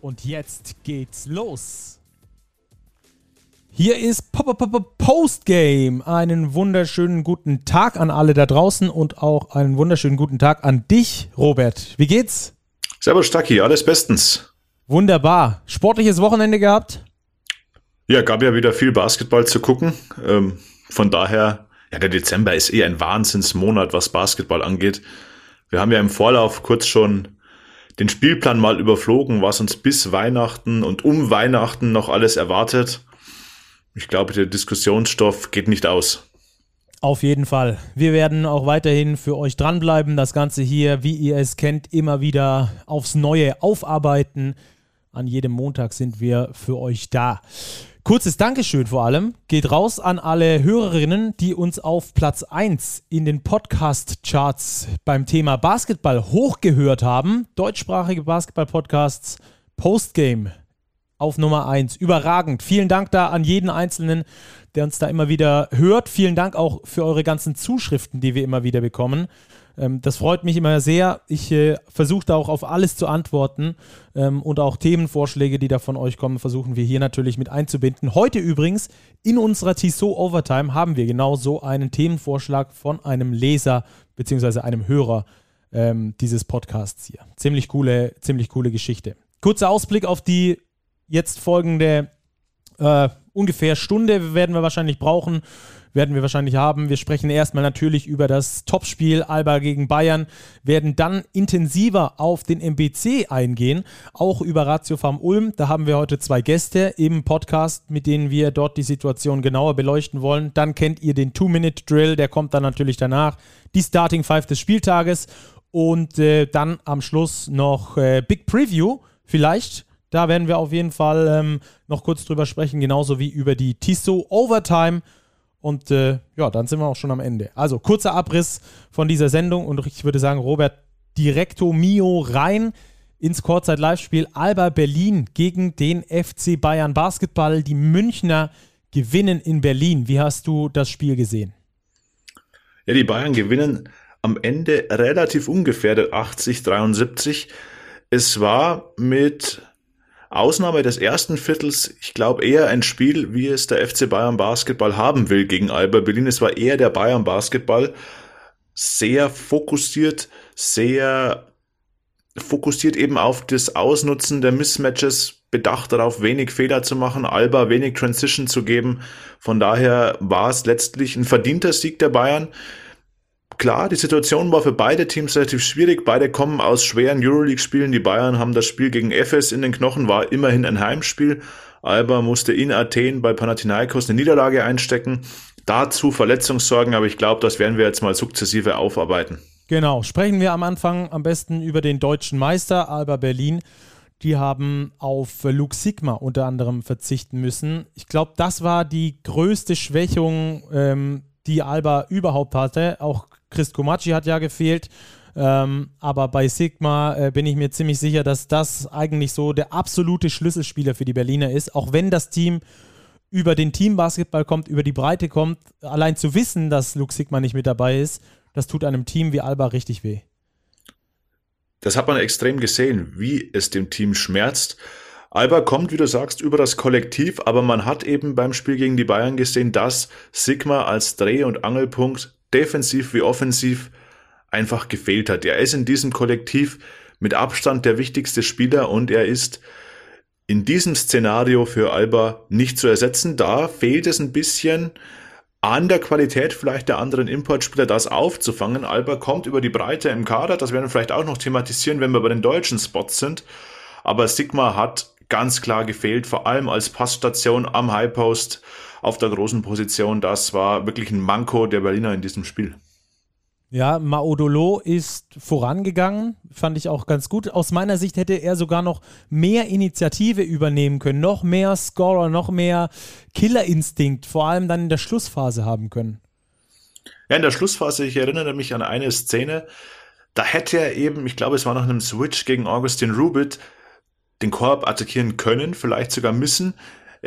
Und jetzt geht's los. Hier ist Postgame. Einen wunderschönen guten Tag an alle da draußen und auch einen wunderschönen guten Tag an dich, Robert. Wie geht's? Servus, Stacki, alles bestens. Wunderbar. Sportliches Wochenende gehabt? Ja, gab ja wieder viel Basketball zu gucken. Ähm, von daher, ja, der Dezember ist eh ein Wahnsinnsmonat, was Basketball angeht. Wir haben ja im Vorlauf kurz schon den Spielplan mal überflogen, was uns bis Weihnachten und um Weihnachten noch alles erwartet. Ich glaube, der Diskussionsstoff geht nicht aus. Auf jeden Fall. Wir werden auch weiterhin für euch dranbleiben. Das Ganze hier, wie ihr es kennt, immer wieder aufs Neue aufarbeiten. An jedem Montag sind wir für euch da. Kurzes Dankeschön vor allem geht raus an alle Hörerinnen, die uns auf Platz 1 in den Podcast-Charts beim Thema Basketball hochgehört haben. Deutschsprachige Basketball-Podcasts Postgame auf Nummer 1. Überragend. Vielen Dank da an jeden Einzelnen, der uns da immer wieder hört. Vielen Dank auch für eure ganzen Zuschriften, die wir immer wieder bekommen. Ähm, das freut mich immer sehr. Ich äh, versuche da auch auf alles zu antworten ähm, und auch Themenvorschläge, die da von euch kommen, versuchen wir hier natürlich mit einzubinden. Heute übrigens in unserer Tissot Overtime haben wir genau so einen Themenvorschlag von einem Leser bzw. einem Hörer ähm, dieses Podcasts hier. Ziemlich coole, ziemlich coole Geschichte. Kurzer Ausblick auf die jetzt folgende äh, ungefähr Stunde werden wir wahrscheinlich brauchen werden wir wahrscheinlich haben. Wir sprechen erstmal natürlich über das Topspiel Alba gegen Bayern, werden dann intensiver auf den MBC eingehen, auch über Ratio Farm Ulm. Da haben wir heute zwei Gäste im Podcast, mit denen wir dort die Situation genauer beleuchten wollen. Dann kennt ihr den Two-Minute-Drill, der kommt dann natürlich danach. Die Starting Five des Spieltages und äh, dann am Schluss noch äh, Big Preview vielleicht. Da werden wir auf jeden Fall ähm, noch kurz drüber sprechen, genauso wie über die Tissot Overtime und äh, ja, dann sind wir auch schon am Ende. Also kurzer Abriss von dieser Sendung und ich würde sagen, Robert, directo mio rein ins Kurzzeit-Live-Spiel Alba Berlin gegen den FC Bayern Basketball. Die Münchner gewinnen in Berlin. Wie hast du das Spiel gesehen? Ja, die Bayern gewinnen am Ende relativ ungefährdet 80-73. Es war mit Ausnahme des ersten Viertels, ich glaube eher ein Spiel, wie es der FC Bayern Basketball haben will gegen Alba Berlin. Es war eher der Bayern Basketball sehr fokussiert, sehr fokussiert eben auf das Ausnutzen der Mismatches, bedacht darauf, wenig Fehler zu machen, Alba wenig Transition zu geben. Von daher war es letztlich ein verdienter Sieg der Bayern. Klar, die Situation war für beide Teams relativ schwierig. Beide kommen aus schweren Euroleague-Spielen. Die Bayern haben das Spiel gegen Efes in den Knochen, war immerhin ein Heimspiel. Alba musste in Athen bei Panathinaikos eine Niederlage einstecken. Dazu Verletzungssorgen, aber ich glaube, das werden wir jetzt mal sukzessive aufarbeiten. Genau, sprechen wir am Anfang am besten über den deutschen Meister Alba Berlin. Die haben auf Luke Sigma unter anderem verzichten müssen. Ich glaube, das war die größte Schwächung, ähm, die Alba überhaupt hatte. Auch Chris Komacci hat ja gefehlt. Ähm, aber bei Sigma äh, bin ich mir ziemlich sicher, dass das eigentlich so der absolute Schlüsselspieler für die Berliner ist. Auch wenn das Team über den Teambasketball kommt, über die Breite kommt, allein zu wissen, dass Luke Sigma nicht mit dabei ist, das tut einem Team wie Alba richtig weh. Das hat man extrem gesehen, wie es dem Team schmerzt. Alba kommt, wie du sagst, über das Kollektiv, aber man hat eben beim Spiel gegen die Bayern gesehen, dass Sigma als Dreh- und Angelpunkt defensiv wie offensiv einfach gefehlt hat. Er ist in diesem Kollektiv mit Abstand der wichtigste Spieler und er ist in diesem Szenario für Alba nicht zu ersetzen. Da fehlt es ein bisschen an der Qualität vielleicht der anderen Importspieler, das aufzufangen. Alba kommt über die Breite im Kader, das werden wir vielleicht auch noch thematisieren, wenn wir bei den deutschen Spots sind. Aber Sigma hat ganz klar gefehlt, vor allem als Passstation am High Post auf der großen Position. Das war wirklich ein Manko der Berliner in diesem Spiel. Ja, Maodolo ist vorangegangen, fand ich auch ganz gut. Aus meiner Sicht hätte er sogar noch mehr Initiative übernehmen können, noch mehr Scorer, noch mehr Killerinstinkt, vor allem dann in der Schlussphase haben können. Ja, in der Schlussphase, ich erinnere mich an eine Szene, da hätte er eben, ich glaube, es war nach einem Switch gegen Augustin Rubit, den Korb attackieren können, vielleicht sogar müssen.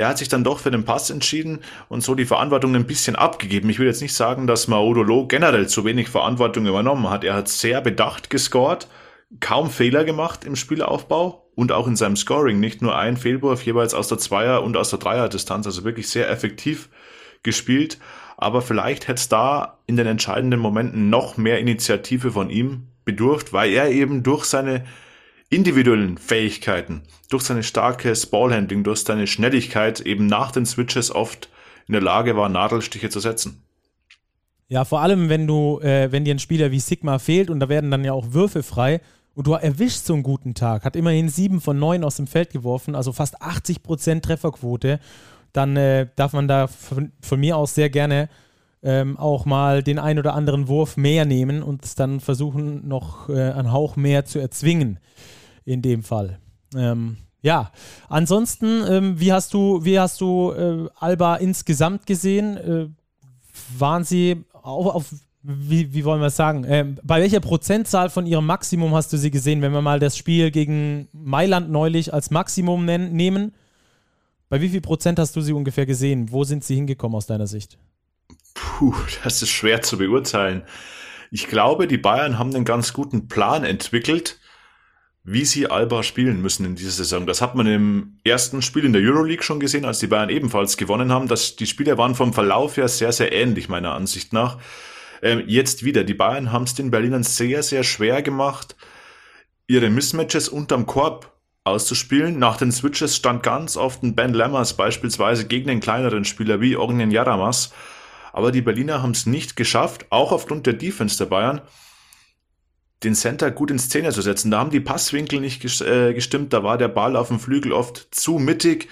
Er hat sich dann doch für den Pass entschieden und so die Verantwortung ein bisschen abgegeben. Ich will jetzt nicht sagen, dass Maudolo generell zu wenig Verantwortung übernommen hat. Er hat sehr bedacht gescored, kaum Fehler gemacht im Spielaufbau und auch in seinem Scoring. Nicht nur ein Fehlwurf jeweils aus der Zweier- und aus der Dreier-Distanz, also wirklich sehr effektiv gespielt. Aber vielleicht hätte es da in den entscheidenden Momenten noch mehr Initiative von ihm bedurft, weil er eben durch seine individuellen Fähigkeiten, durch seine starkes Ballhandling, durch seine Schnelligkeit eben nach den Switches oft in der Lage war, Nadelstiche zu setzen. Ja, vor allem, wenn du, äh, wenn dir ein Spieler wie Sigma fehlt und da werden dann ja auch Würfe frei und du erwischst so einen guten Tag, hat immerhin sieben von neun aus dem Feld geworfen, also fast 80% Trefferquote, dann äh, darf man da von, von, mir aus sehr gerne ähm, auch mal den ein oder anderen Wurf mehr nehmen und dann versuchen, noch äh, einen Hauch mehr zu erzwingen in dem Fall. Ähm, ja, ansonsten, ähm, wie hast du, wie hast du äh, Alba insgesamt gesehen? Äh, waren sie auf, auf wie, wie, wollen wir es sagen? Ähm, bei welcher Prozentzahl von ihrem Maximum hast du sie gesehen, wenn wir mal das Spiel gegen Mailand neulich als Maximum nennen, nehmen? Bei wie viel Prozent hast du sie ungefähr gesehen? Wo sind sie hingekommen aus deiner Sicht? Puh, das ist schwer zu beurteilen. Ich glaube, die Bayern haben einen ganz guten Plan entwickelt, wie sie Alba spielen müssen in dieser Saison. Das hat man im ersten Spiel in der Euroleague schon gesehen, als die Bayern ebenfalls gewonnen haben. dass die Spiele waren vom Verlauf her sehr, sehr ähnlich, meiner Ansicht nach. Ähm, jetzt wieder. Die Bayern haben es den Berlinern sehr, sehr schwer gemacht, ihre Mismatches unterm Korb auszuspielen. Nach den Switches stand ganz oft ein Ben Lammers beispielsweise gegen den kleineren Spieler wie Ognen Jaramas. Aber die Berliner haben es nicht geschafft, auch aufgrund der Defense der Bayern, den Center gut in Szene zu setzen. Da haben die Passwinkel nicht äh, gestimmt, da war der Ball auf dem Flügel oft zu mittig,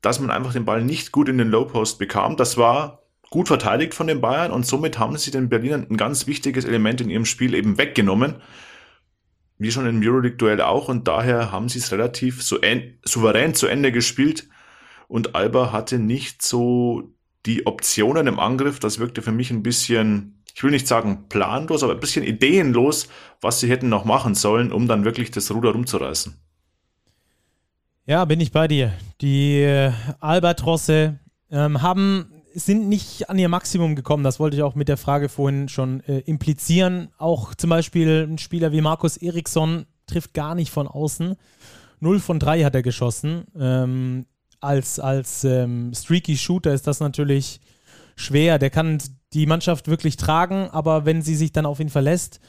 dass man einfach den Ball nicht gut in den Low Post bekam. Das war gut verteidigt von den Bayern und somit haben sie den Berlinern ein ganz wichtiges Element in ihrem Spiel eben weggenommen. Wie schon im Euroleague-Duell auch und daher haben sie es relativ so souverän zu Ende gespielt und Alba hatte nicht so die Optionen im Angriff. Das wirkte für mich ein bisschen ich will nicht sagen planlos, aber ein bisschen ideenlos, was sie hätten noch machen sollen, um dann wirklich das Ruder rumzureißen. Ja, bin ich bei dir. Die äh, Albatrosse ähm, haben, sind nicht an ihr Maximum gekommen. Das wollte ich auch mit der Frage vorhin schon äh, implizieren. Auch zum Beispiel ein Spieler wie Markus Eriksson trifft gar nicht von außen. 0 von 3 hat er geschossen. Ähm, als als ähm, Streaky Shooter ist das natürlich schwer. Der kann die Mannschaft wirklich tragen, aber wenn sie sich dann auf ihn verlässt,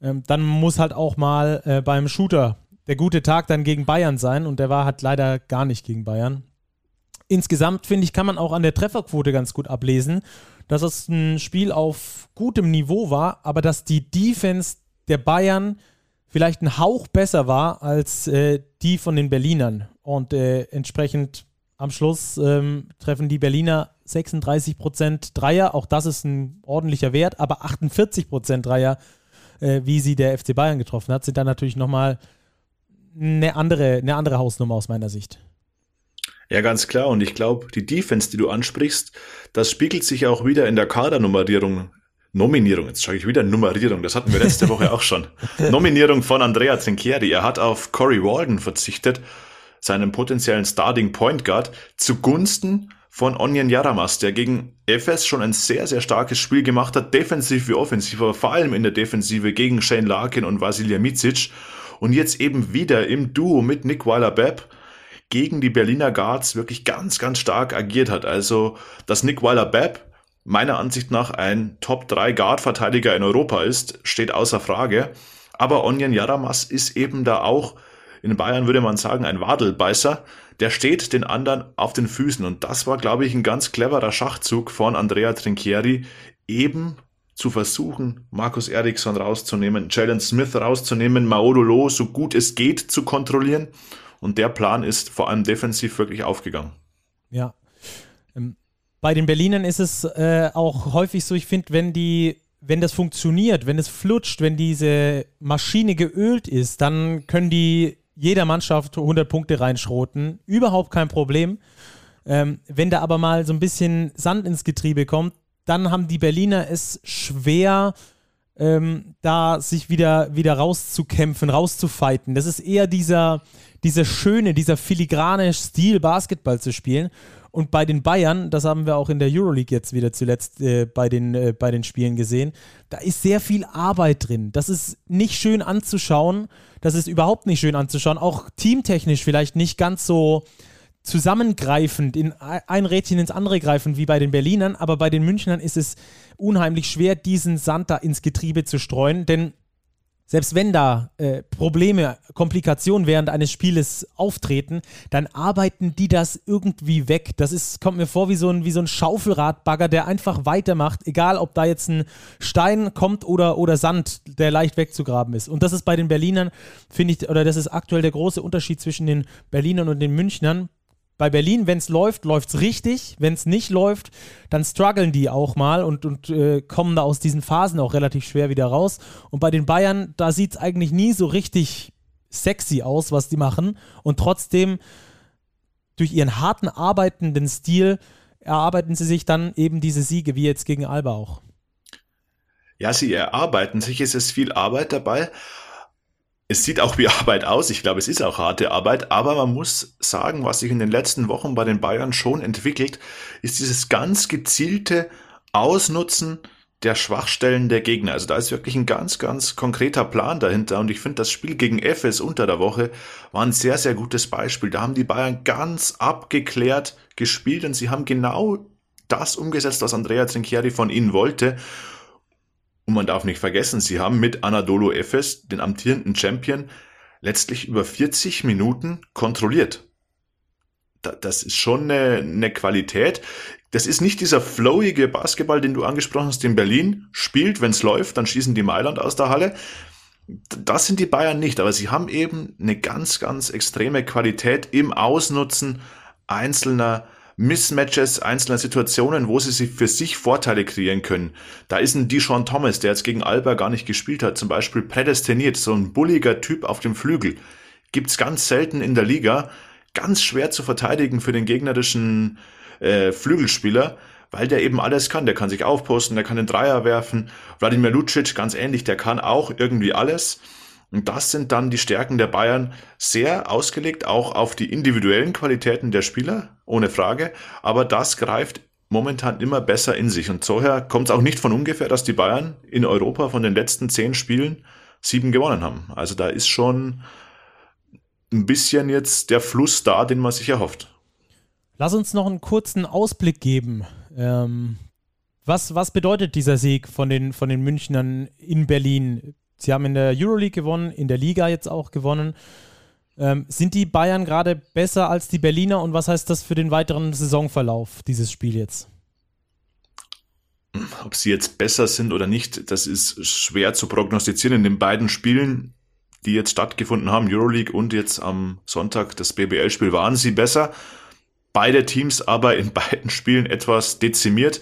ähm, dann muss halt auch mal äh, beim Shooter der gute Tag dann gegen Bayern sein und der war halt leider gar nicht gegen Bayern. Insgesamt finde ich, kann man auch an der Trefferquote ganz gut ablesen, dass es ein Spiel auf gutem Niveau war, aber dass die Defense der Bayern vielleicht ein Hauch besser war als äh, die von den Berlinern und äh, entsprechend am Schluss ähm, treffen die Berliner 36% Dreier. Auch das ist ein ordentlicher Wert, aber 48% Dreier, äh, wie sie der FC Bayern getroffen hat, sind dann natürlich nochmal eine andere, eine andere Hausnummer aus meiner Sicht. Ja, ganz klar. Und ich glaube, die Defense, die du ansprichst, das spiegelt sich auch wieder in der Kadernummerierung Nominierung, jetzt sage ich wieder Nummerierung, das hatten wir letzte Woche auch schon. Nominierung von Andrea Trinchieri. Er hat auf Corey Walden verzichtet seinem potenziellen Starting Point Guard, zugunsten von Onion Yaramas, der gegen FS schon ein sehr, sehr starkes Spiel gemacht hat, defensiv wie offensiv, aber vor allem in der Defensive gegen Shane Larkin und Vasilija Micic und jetzt eben wieder im Duo mit Nick Weiler-Bepp gegen die Berliner Guards wirklich ganz, ganz stark agiert hat. Also, dass Nick Weiler-Bepp meiner Ansicht nach ein Top-3 Guard-Verteidiger in Europa ist, steht außer Frage. Aber Onion Yaramas ist eben da auch in Bayern würde man sagen, ein Wadelbeißer, der steht den anderen auf den Füßen. Und das war, glaube ich, ein ganz cleverer Schachzug von Andrea Trinchieri, eben zu versuchen, Markus Eriksson rauszunehmen, Jalen Smith rauszunehmen, Maodolo so gut es geht zu kontrollieren. Und der Plan ist vor allem defensiv wirklich aufgegangen. Ja. Ähm, bei den Berlinern ist es äh, auch häufig so, ich finde, wenn die wenn das funktioniert, wenn es flutscht, wenn diese Maschine geölt ist, dann können die jeder Mannschaft 100 Punkte reinschroten. Überhaupt kein Problem. Ähm, wenn da aber mal so ein bisschen Sand ins Getriebe kommt, dann haben die Berliner es schwer, ähm, da sich wieder, wieder rauszukämpfen, rauszufighten. Das ist eher dieser, dieser schöne, dieser filigrane Stil, Basketball zu spielen. Und bei den Bayern, das haben wir auch in der Euroleague jetzt wieder zuletzt äh, bei, den, äh, bei den Spielen gesehen, da ist sehr viel Arbeit drin. Das ist nicht schön anzuschauen. Das ist überhaupt nicht schön anzuschauen. Auch teamtechnisch vielleicht nicht ganz so zusammengreifend, in ein Rädchen ins andere greifend wie bei den Berlinern. Aber bei den Münchnern ist es unheimlich schwer, diesen Sand da ins Getriebe zu streuen. Denn selbst wenn da äh, Probleme, Komplikationen während eines Spieles auftreten, dann arbeiten die das irgendwie weg. Das ist, kommt mir vor wie so ein, wie so ein Schaufelradbagger, der einfach weitermacht, egal ob da jetzt ein Stein kommt oder, oder Sand, der leicht wegzugraben ist. Und das ist bei den Berlinern, finde ich, oder das ist aktuell der große Unterschied zwischen den Berlinern und den Münchnern bei Berlin, wenn es läuft, läuft es richtig. Wenn es nicht läuft, dann strugglen die auch mal und, und äh, kommen da aus diesen Phasen auch relativ schwer wieder raus. Und bei den Bayern, da sieht es eigentlich nie so richtig sexy aus, was die machen. Und trotzdem, durch ihren harten, arbeitenden Stil, erarbeiten sie sich dann eben diese Siege, wie jetzt gegen Alba auch. Ja, sie erarbeiten sich, es ist viel Arbeit dabei es sieht auch wie Arbeit aus. Ich glaube, es ist auch harte Arbeit. Aber man muss sagen, was sich in den letzten Wochen bei den Bayern schon entwickelt, ist dieses ganz gezielte Ausnutzen der Schwachstellen der Gegner. Also da ist wirklich ein ganz, ganz konkreter Plan dahinter. Und ich finde, das Spiel gegen FS unter der Woche war ein sehr, sehr gutes Beispiel. Da haben die Bayern ganz abgeklärt gespielt und sie haben genau das umgesetzt, was Andrea Trinchieri von ihnen wollte. Und man darf nicht vergessen, sie haben mit Anadolu Efes, den amtierenden Champion, letztlich über 40 Minuten kontrolliert. Das ist schon eine, eine Qualität. Das ist nicht dieser flowige Basketball, den du angesprochen hast, in Berlin spielt, wenn es läuft, dann schießen die Mailand aus der Halle. Das sind die Bayern nicht, aber sie haben eben eine ganz, ganz extreme Qualität im Ausnutzen einzelner Mismatches einzelner Situationen, wo sie sich für sich Vorteile kreieren können. Da ist ein Deshaun Thomas, der jetzt gegen Alba gar nicht gespielt hat, zum Beispiel prädestiniert, so ein bulliger Typ auf dem Flügel. Gibt's ganz selten in der Liga, ganz schwer zu verteidigen für den gegnerischen äh, Flügelspieler, weil der eben alles kann. Der kann sich aufposten, der kann den Dreier werfen. Wladimir Lucic, ganz ähnlich, der kann auch irgendwie alles. Und das sind dann die Stärken der Bayern sehr ausgelegt, auch auf die individuellen Qualitäten der Spieler, ohne Frage. Aber das greift momentan immer besser in sich. Und soher kommt es auch nicht von ungefähr, dass die Bayern in Europa von den letzten zehn Spielen sieben gewonnen haben. Also da ist schon ein bisschen jetzt der Fluss da, den man sich erhofft. Lass uns noch einen kurzen Ausblick geben. Ähm, was, was bedeutet dieser Sieg von den, von den Münchnern in Berlin? Sie haben in der Euroleague gewonnen, in der Liga jetzt auch gewonnen. Ähm, sind die Bayern gerade besser als die Berliner und was heißt das für den weiteren Saisonverlauf, dieses Spiel jetzt? Ob sie jetzt besser sind oder nicht, das ist schwer zu prognostizieren. In den beiden Spielen, die jetzt stattgefunden haben, Euroleague und jetzt am Sonntag das BBL-Spiel, waren sie besser. Beide Teams aber in beiden Spielen etwas dezimiert.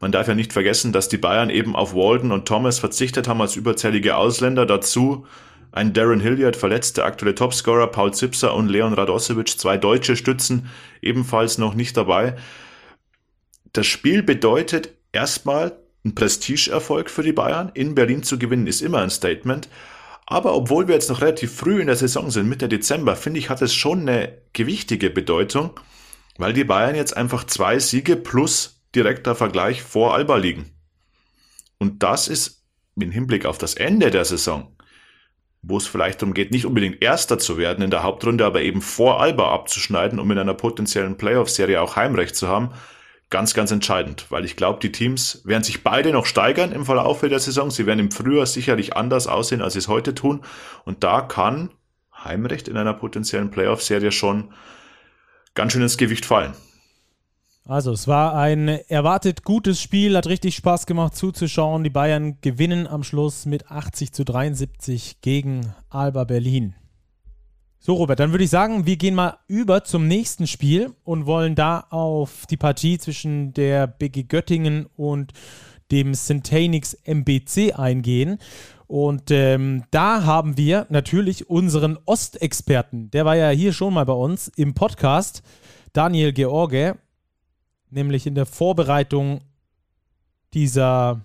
Man darf ja nicht vergessen, dass die Bayern eben auf Walden und Thomas verzichtet haben als überzählige Ausländer. Dazu ein Darren Hilliard, verletzter aktuelle Topscorer, Paul Zipser und Leon Radosevic, zwei deutsche Stützen, ebenfalls noch nicht dabei. Das Spiel bedeutet erstmal ein Prestigeerfolg für die Bayern. In Berlin zu gewinnen ist immer ein Statement. Aber obwohl wir jetzt noch relativ früh in der Saison sind, Mitte Dezember, finde ich, hat es schon eine gewichtige Bedeutung, weil die Bayern jetzt einfach zwei Siege plus direkter Vergleich vor Alba liegen. Und das ist im Hinblick auf das Ende der Saison, wo es vielleicht darum geht, nicht unbedingt Erster zu werden in der Hauptrunde, aber eben vor Alba abzuschneiden, um in einer potenziellen Playoff-Serie auch Heimrecht zu haben, ganz, ganz entscheidend, weil ich glaube, die Teams werden sich beide noch steigern im Verlauf der Saison. Sie werden im Frühjahr sicherlich anders aussehen, als sie es heute tun. Und da kann Heimrecht in einer potenziellen Playoff-Serie schon ganz schön ins Gewicht fallen. Also, es war ein erwartet gutes Spiel, hat richtig Spaß gemacht zuzuschauen. Die Bayern gewinnen am Schluss mit 80 zu 73 gegen Alba Berlin. So, Robert, dann würde ich sagen, wir gehen mal über zum nächsten Spiel und wollen da auf die Partie zwischen der BG Göttingen und dem Centanix MBC eingehen. Und ähm, da haben wir natürlich unseren Ostexperten, der war ja hier schon mal bei uns im Podcast, Daniel George, nämlich in der Vorbereitung dieser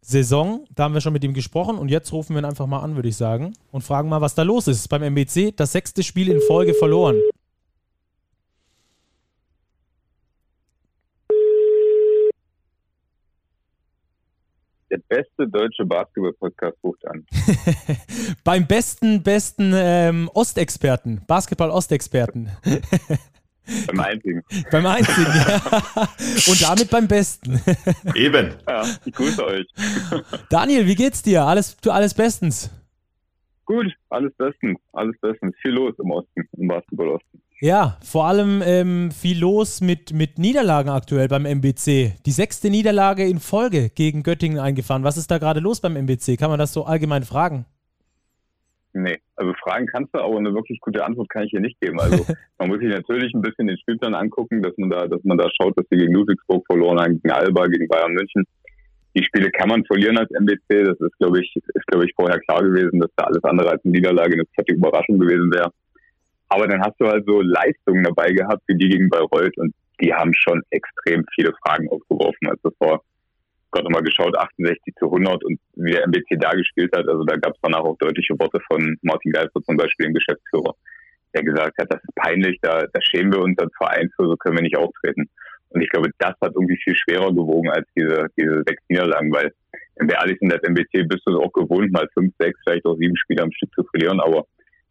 Saison. Da haben wir schon mit ihm gesprochen und jetzt rufen wir ihn einfach mal an, würde ich sagen, und fragen mal, was da los ist beim MBC. Das sechste Spiel in Folge verloren. Der beste deutsche Basketball-Podcast ruft an. beim besten, besten ähm, Ostexperten, Basketball-Ostexperten. Beim einzigen. beim einzigen, ja. Und damit beim besten. Eben. Ja, ich grüße euch. Daniel, wie geht's dir? Alles, alles bestens? Gut, alles bestens. Alles bestens. Viel los im Osten, im Basketball-Osten. Ja, vor allem ähm, viel los mit, mit Niederlagen aktuell beim MBC. Die sechste Niederlage in Folge gegen Göttingen eingefahren. Was ist da gerade los beim MBC? Kann man das so allgemein fragen? Nee, also Fragen kannst du, aber eine wirklich gute Antwort kann ich hier nicht geben. Also man muss sich natürlich ein bisschen den Spielplan angucken, dass man da, dass man da schaut, dass sie gegen Ludwigsburg verloren haben, gegen Alba, gegen Bayern München. Die Spiele kann man verlieren als MBC. Das ist, glaube ich, ist, glaube ich, vorher klar gewesen, dass da alles andere als eine Niederlage eine fette Überraschung gewesen wäre. Aber dann hast du halt so Leistungen dabei gehabt, wie die gegen Bayreuth und die haben schon extrem viele Fragen aufgeworfen. Also das war gerade nochmal geschaut, 68 zu 100 und wie der MBC da gespielt hat, also da gab es danach auch deutliche Worte von Martin Geister zum Beispiel, dem Geschäftsführer, der gesagt hat, das ist peinlich, da, da schämen wir uns als Verein für, so können wir nicht auftreten. Und ich glaube, das hat irgendwie viel schwerer gewogen als diese, diese sechs Niederlagen, weil, wenn wir ehrlich sind, als MBC bist du es auch gewohnt, mal fünf, sechs, vielleicht auch sieben Spiele am Stück zu verlieren, aber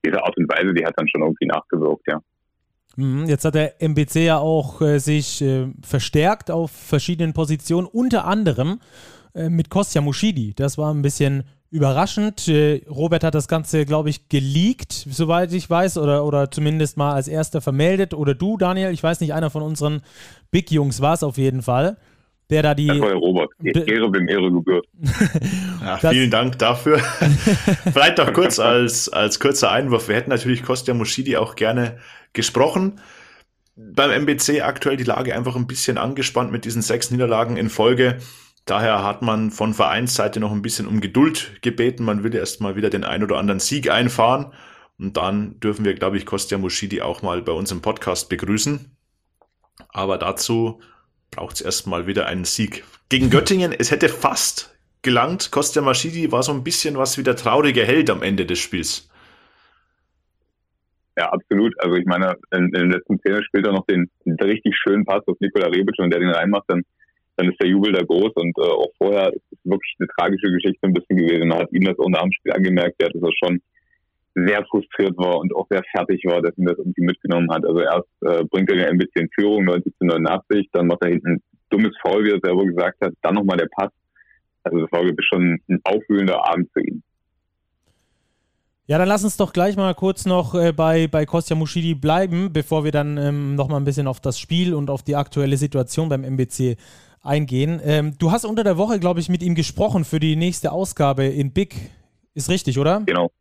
diese Art und Weise, die hat dann schon irgendwie nachgewirkt, ja. Mhm, jetzt hat der MBC ja auch äh, sich äh, verstärkt auf verschiedenen Positionen, unter anderem äh, mit Kostja Mushidi. Das war ein bisschen überraschend. Äh, Robert hat das Ganze, glaube ich, geleakt, soweit ich weiß, oder, oder zumindest mal als erster vermeldet. Oder du, Daniel, ich weiß nicht, einer von unseren Big Jungs war es auf jeden Fall der da die. Das war der Robert. Ehre, wem Ehre gebührt. ja, vielen Dank dafür. Vielleicht noch kurz als, als kurzer Einwurf. Wir hätten natürlich Kostja Mushidi auch gerne gesprochen. Beim MBC aktuell die Lage einfach ein bisschen angespannt mit diesen sechs Niederlagen in Folge. Daher hat man von Vereinsseite noch ein bisschen um Geduld gebeten. Man will erst mal wieder den ein oder anderen Sieg einfahren. Und dann dürfen wir, glaube ich, Kostja Mushidi auch mal bei uns im Podcast begrüßen. Aber dazu braucht es erstmal wieder einen Sieg. Gegen Göttingen, es hätte fast gelangt. Kostja Maschidi war so ein bisschen was wie der traurige Held am Ende des Spiels. Ja, absolut. Also ich meine, in, in den letzten Szene spielt er noch den, den richtig schönen Pass auf Nikola Rebic und der den reinmacht, dann, dann ist der Jubel da groß und äh, auch vorher ist es wirklich eine tragische Geschichte ein bisschen gewesen. Man hat ihm das auch nach dem Spiel angemerkt, der hat das schon sehr frustriert war und auch sehr fertig war, dass ihn das irgendwie mitgenommen hat. Also erst äh, bringt er den MBC in Führung, 90 zu 89, dann macht er hinten ein dummes Foul, wie er selber gesagt hat, dann nochmal der Pass. Also das war wirklich schon ein aufwühlender Abend für ihn. Ja, dann lass uns doch gleich mal kurz noch äh, bei, bei Kostja Mushidi bleiben, bevor wir dann ähm, nochmal ein bisschen auf das Spiel und auf die aktuelle Situation beim MBC eingehen. Ähm, du hast unter der Woche, glaube ich, mit ihm gesprochen für die nächste Ausgabe in Big. Ist richtig, oder? Genau.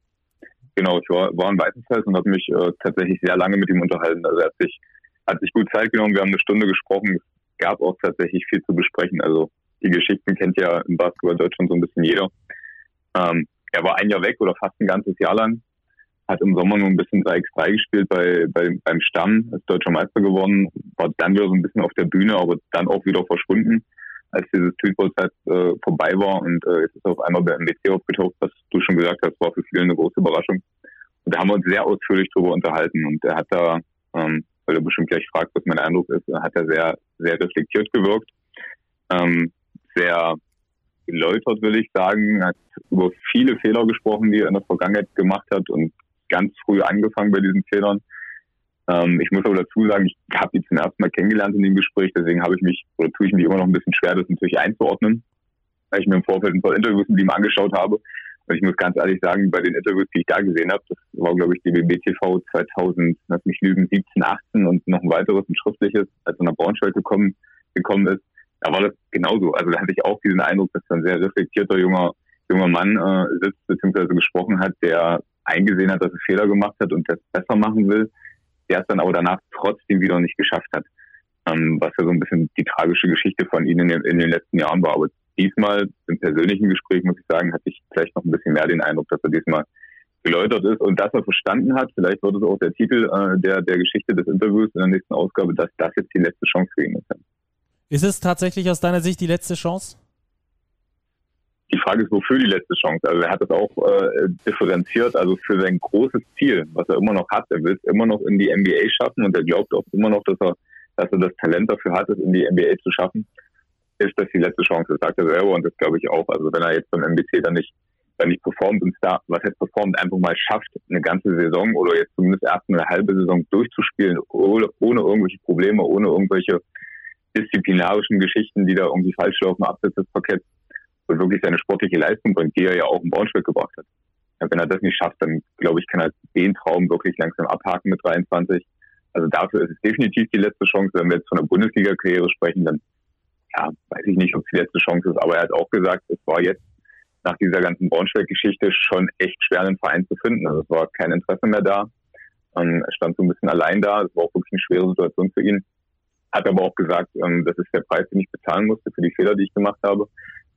Genau, ich war, war in Weißenfels und habe mich äh, tatsächlich sehr lange mit ihm unterhalten. Also er hat sich, hat sich gut Zeit genommen, wir haben eine Stunde gesprochen. Es gab auch tatsächlich viel zu besprechen. Also die Geschichten kennt ja im Basketball Deutschland so ein bisschen jeder. Ähm, er war ein Jahr weg oder fast ein ganzes Jahr lang, hat im Sommer nur ein bisschen 3x3 gespielt bei, bei, beim Stamm, ist deutscher Meister geworden, war dann wieder so ein bisschen auf der Bühne, aber dann auch wieder verschwunden als diese Streetball-Zeit äh, vorbei war. Und äh, jetzt ist er auf einmal bei MBC aufgetaucht, was du schon gesagt hast, war für viele eine große Überraschung. Und da haben wir uns sehr ausführlich darüber unterhalten. Und er hat da, ähm, weil du bestimmt gleich fragst, was mein Eindruck ist, hat er sehr, sehr reflektiert gewirkt, ähm, sehr geläutert, will ich sagen, hat über viele Fehler gesprochen, die er in der Vergangenheit gemacht hat und ganz früh angefangen bei diesen Fehlern ähm, ich muss aber dazu sagen, ich habe ihn zum ersten Mal kennengelernt in dem Gespräch, deswegen habe ich mich, oder tue ich mich immer noch ein bisschen schwer, das natürlich einzuordnen, weil ich mir im Vorfeld ein paar Interviews mit ihm angeschaut habe. Und ich muss ganz ehrlich sagen, bei den Interviews, die ich da gesehen habe, das war, glaube ich, die BBTV 2000, lass mich lügen, 17, 18 und noch ein weiteres, ein schriftliches, als er nach Braunschweig gekommen, gekommen ist, da war das genauso. Also da hatte ich auch diesen Eindruck, dass ein sehr reflektierter junger, junger Mann äh, sitzt, beziehungsweise gesprochen hat, der eingesehen hat, dass er Fehler gemacht hat und das besser machen will der es dann aber danach trotzdem wieder nicht geschafft hat. Ähm, was ja so ein bisschen die tragische Geschichte von ihnen in, in, den letzten Jahren war. Aber diesmal im persönlichen Gespräch, muss ich sagen, hatte ich vielleicht noch ein bisschen mehr den Eindruck, dass er diesmal geläutert ist und dass er verstanden hat, vielleicht wird es auch der Titel äh, der, der Geschichte des Interviews in der nächsten Ausgabe, dass das jetzt die letzte Chance für ihn ist. Ist es tatsächlich aus deiner Sicht die letzte Chance? Die Frage ist, wofür die letzte Chance? Also er hat es auch äh, differenziert, also für sein großes Ziel, was er immer noch hat. Er will es immer noch in die NBA schaffen und er glaubt auch immer noch, dass er, dass er das Talent dafür hat, es in die NBA zu schaffen. Ist das die letzte Chance? Das sagt er selber und das glaube ich auch. Also wenn er jetzt beim MBC dann nicht, nicht performt und da, was jetzt performt, einfach mal schafft, eine ganze Saison oder jetzt zumindest erst eine halbe Saison durchzuspielen, ohne, ohne irgendwelche Probleme, ohne irgendwelche disziplinarischen Geschichten, die da irgendwie falsch laufen, abseits des Parketts, und wirklich seine sportliche Leistung bringt, die er ja auch im Braunschweig gebracht hat. Ja, wenn er das nicht schafft, dann glaube ich, kann er den Traum wirklich langsam abhaken mit 23. Also dafür ist es definitiv die letzte Chance. Wenn wir jetzt von der Bundesliga-Karriere sprechen, dann ja, weiß ich nicht, ob es die letzte Chance ist, aber er hat auch gesagt, es war jetzt nach dieser ganzen Braunschweig-Geschichte schon echt schwer, einen Verein zu finden. Also es war kein Interesse mehr da. Ähm, er stand so ein bisschen allein da. Es war auch wirklich eine schwere Situation für ihn. Hat aber auch gesagt, ähm, das ist der Preis, den ich bezahlen musste für die Fehler, die ich gemacht habe.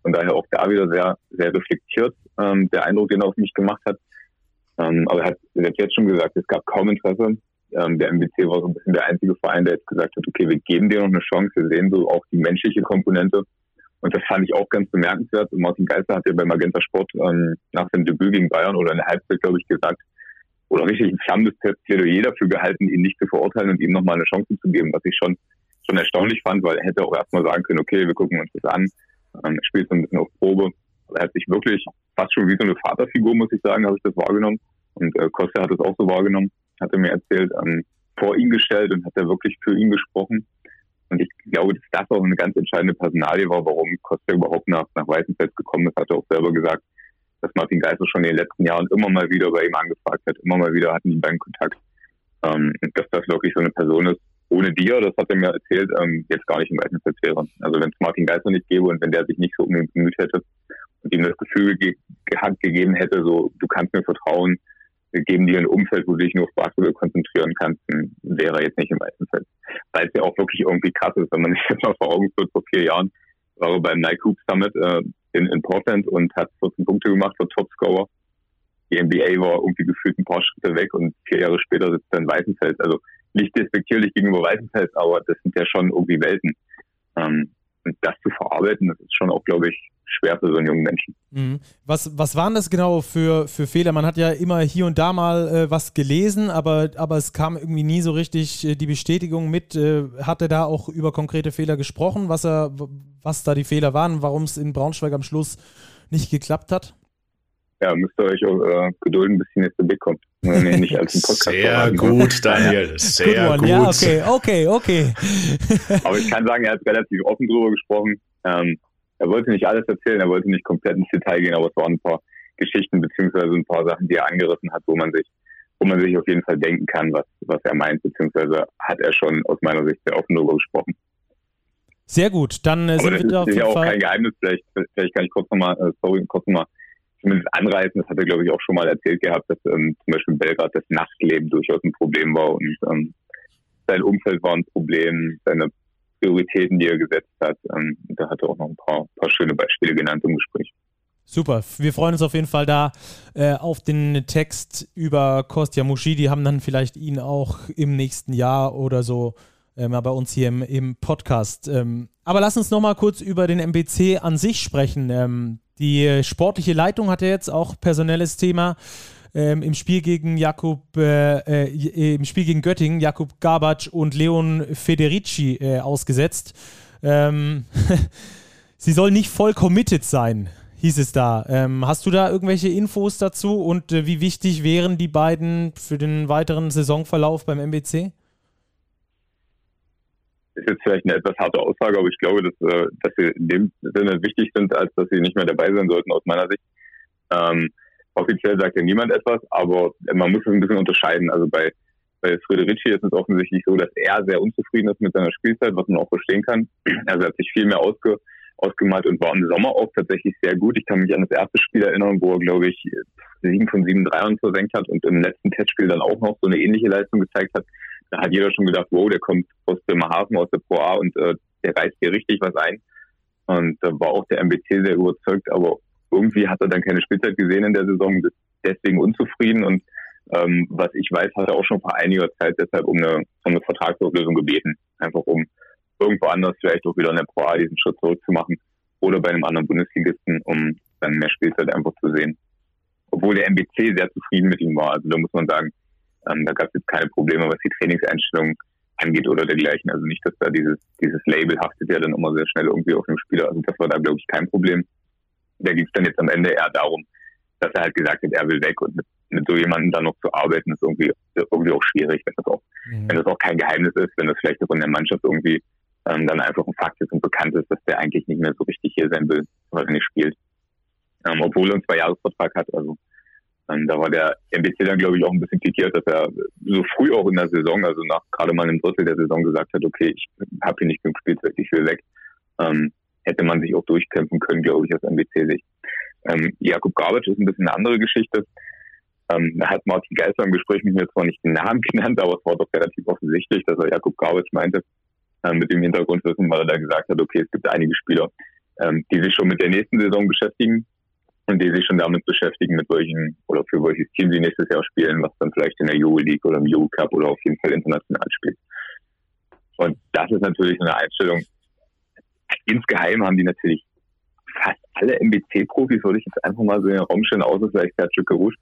Von daher auch da wieder sehr, sehr reflektiert, ähm, der Eindruck, den er auf mich gemacht hat. Ähm, aber er hat, er hat jetzt schon gesagt, es gab kaum Interesse. Ähm, der MBC war so ein bisschen der einzige Verein, der jetzt gesagt hat, okay, wir geben dir noch eine Chance, wir sehen so auch die menschliche Komponente. Und das fand ich auch ganz bemerkenswert. Und Martin Geister hat ja beim Magenta Sport ähm, nach dem Debüt gegen Bayern oder in der Halbzeit, glaube ich, gesagt, oder richtig ein flammendes Plädoyer dafür gehalten, ihn nicht zu verurteilen und ihm nochmal eine Chance zu geben, was ich schon, schon erstaunlich fand, weil er hätte auch erstmal sagen können, okay, wir gucken uns das an, ähm, spielt so ein bisschen auf Probe. Er hat sich wirklich fast schon wie so eine Vaterfigur, muss ich sagen, habe ich das wahrgenommen. Und äh, Costa hat es auch so wahrgenommen, hat er mir erzählt, ähm, vor ihn gestellt und hat er wirklich für ihn gesprochen. Und ich glaube, dass das auch eine ganz entscheidende Personalie war, warum Costa überhaupt nach, nach Weißenfels gekommen ist, hat er auch selber gesagt, dass Martin Geiser schon in den letzten Jahren immer mal wieder bei ihm angefragt hat, immer mal wieder hatten die beiden Kontakt. Ähm, dass das wirklich so eine Person ist, ohne dir, das hat er mir erzählt, ähm, jetzt gar nicht im Weißenfels wäre. Also wenn es Martin Geiser nicht gäbe und wenn der sich nicht so um ihn bemüht hätte und ihm das Gefühl ge gegeben hätte, so du kannst mir vertrauen, wir geben dir ein Umfeld, wo du dich nur auf Basketball konzentrieren kannst, wäre er jetzt nicht im Weißenfels. Weil es ja auch wirklich irgendwie krass ist, wenn man sich jetzt mal vor Augen führt, vor vier Jahren war er beim Nike Hoop Summit äh, in, in Portland und hat 14 Punkte gemacht, war Topscorer. Die NBA war irgendwie gefühlt ein paar Schritte weg und vier Jahre später sitzt er in Weißenfels. Also nicht despektierlich gegenüber Weißenfels, aber das sind ja schon irgendwie Welten. Ähm, und das zu verarbeiten, das ist schon auch, glaube ich, schwer für so einen jungen Menschen. Mhm. Was, was waren das genau für, für Fehler? Man hat ja immer hier und da mal äh, was gelesen, aber, aber es kam irgendwie nie so richtig äh, die Bestätigung mit. Äh, hat er da auch über konkrete Fehler gesprochen, was, er, was da die Fehler waren, warum es in Braunschweig am Schluss nicht geklappt hat? Ja, müsst ihr euch auch äh, gedulden, bis die nächste Big kommt. Nee, nicht als ein Podcast Sehr gut, Daniel. Sehr gut. gut. Ja, okay, okay, okay. Aber ich kann sagen, er hat relativ offen drüber gesprochen. Ähm, er wollte nicht alles erzählen, er wollte nicht komplett ins Detail gehen, aber es waren ein paar Geschichten beziehungsweise ein paar Sachen, die er angerissen hat, wo man sich, wo man sich auf jeden Fall denken kann, was, was er meint, beziehungsweise hat er schon aus meiner Sicht sehr offen drüber gesprochen. Sehr gut, dann äh, sind wir da auf jeden Fall. Das ist ja auch kein Geheimnis, vielleicht, vielleicht kann ich kurz nochmal, äh, sorry, kurz nochmal zumindest anreißen. Das hat er, glaube ich, auch schon mal erzählt gehabt, dass ähm, zum Beispiel in Belgrad das Nachtleben durchaus ein Problem war und ähm, sein Umfeld war ein Problem, seine Prioritäten, die er gesetzt hat. Ähm, da hat er auch noch ein paar, paar schöne Beispiele genannt im Gespräch. Super, wir freuen uns auf jeden Fall da äh, auf den Text über Kostja Mushi. Die haben dann vielleicht ihn auch im nächsten Jahr oder so äh, mal bei uns hier im, im Podcast. Ähm, aber lass uns noch mal kurz über den MBC an sich sprechen. Ähm, die sportliche Leitung hat ja jetzt auch personelles Thema. Ähm, im Spiel gegen Jakub, äh, äh, im Spiel gegen Göttingen, Jakub Gabatsch und Leon Federici äh, ausgesetzt. Ähm, sie soll nicht voll committed sein, hieß es da. Ähm, hast du da irgendwelche Infos dazu und äh, wie wichtig wären die beiden für den weiteren Saisonverlauf beim MBC? Ist jetzt vielleicht eine etwas harte Aussage, aber ich glaube, dass, äh, dass sie in dem Sinne wichtig sind, als dass sie nicht mehr dabei sein sollten, aus meiner Sicht. Ähm, offiziell sagt ja niemand etwas, aber man muss es ein bisschen unterscheiden. Also bei, bei Frederici ist es offensichtlich so, dass er sehr unzufrieden ist mit seiner Spielzeit, was man auch verstehen kann. Also er hat sich viel mehr ausge, ausgemalt und war im Sommer auch tatsächlich sehr gut. Ich kann mich an das erste Spiel erinnern, wo er, glaube ich, sieben von sieben Dreiern versenkt hat und im letzten Testspiel dann auch noch so eine ähnliche Leistung gezeigt hat da hat jeder schon gedacht, wow, der kommt aus Bremerhaven, aus der Pro A und äh, der reißt hier richtig was ein. Und da war auch der MBC sehr überzeugt, aber irgendwie hat er dann keine Spielzeit gesehen in der Saison, deswegen unzufrieden und ähm, was ich weiß, hat er auch schon vor einiger Zeit deshalb um eine, um eine Vertragsauflösung gebeten. Einfach um irgendwo anders vielleicht auch wieder in der Pro A diesen Schritt zurückzumachen oder bei einem anderen Bundesligisten, um dann mehr Spielzeit einfach zu sehen. Obwohl der MBC sehr zufrieden mit ihm war. Also da muss man sagen, ähm, da gab es jetzt keine Probleme, was die Trainingseinstellung angeht oder dergleichen. Also nicht, dass da dieses, dieses Label haftet ja dann immer sehr schnell irgendwie auf dem Spieler. Also das war da, glaube ich, kein Problem. Da ging es dann jetzt am Ende eher darum, dass er halt gesagt hat, er will weg und mit, mit so jemandem dann noch zu arbeiten, ist irgendwie, irgendwie auch schwierig, wenn das auch, mhm. wenn das auch kein Geheimnis ist, wenn das vielleicht auch in der Mannschaft irgendwie ähm, dann einfach ein Fakt ist und bekannt ist, dass der eigentlich nicht mehr so richtig hier sein will, weil er nicht spielt. Ähm, obwohl er einen Zwei-Jahres-Vertrag hat, also da war der MBC dann, glaube ich, auch ein bisschen pikiert, dass er so früh auch in der Saison, also nach gerade mal einem Drittel der Saison gesagt hat, okay, ich habe hier nicht genug Spielzeit, ich will weg. Ähm, hätte man sich auch durchkämpfen können, glaube ich, aus MBC-Sicht. Ähm, Jakub Garbage ist ein bisschen eine andere Geschichte. Ähm, da hat Martin Geister im Gespräch mit mir zwar nicht den Namen genannt, aber es war doch relativ offensichtlich, dass er Jakub Garbage meinte, äh, mit dem Hintergrundwissen, weil er da gesagt hat, okay, es gibt einige Spieler, ähm, die sich schon mit der nächsten Saison beschäftigen und die sich schon damit beschäftigen, mit welchen oder für welches Team sie nächstes Jahr spielen, was dann vielleicht in der Euro League oder im Euro Cup oder auf jeden Fall international spielt. Und das ist natürlich eine Einstellung. Insgeheim haben die natürlich fast alle MBC-Profis, würde ich jetzt einfach mal so in den Raum stellen, außer vielleicht Patrick Garouche,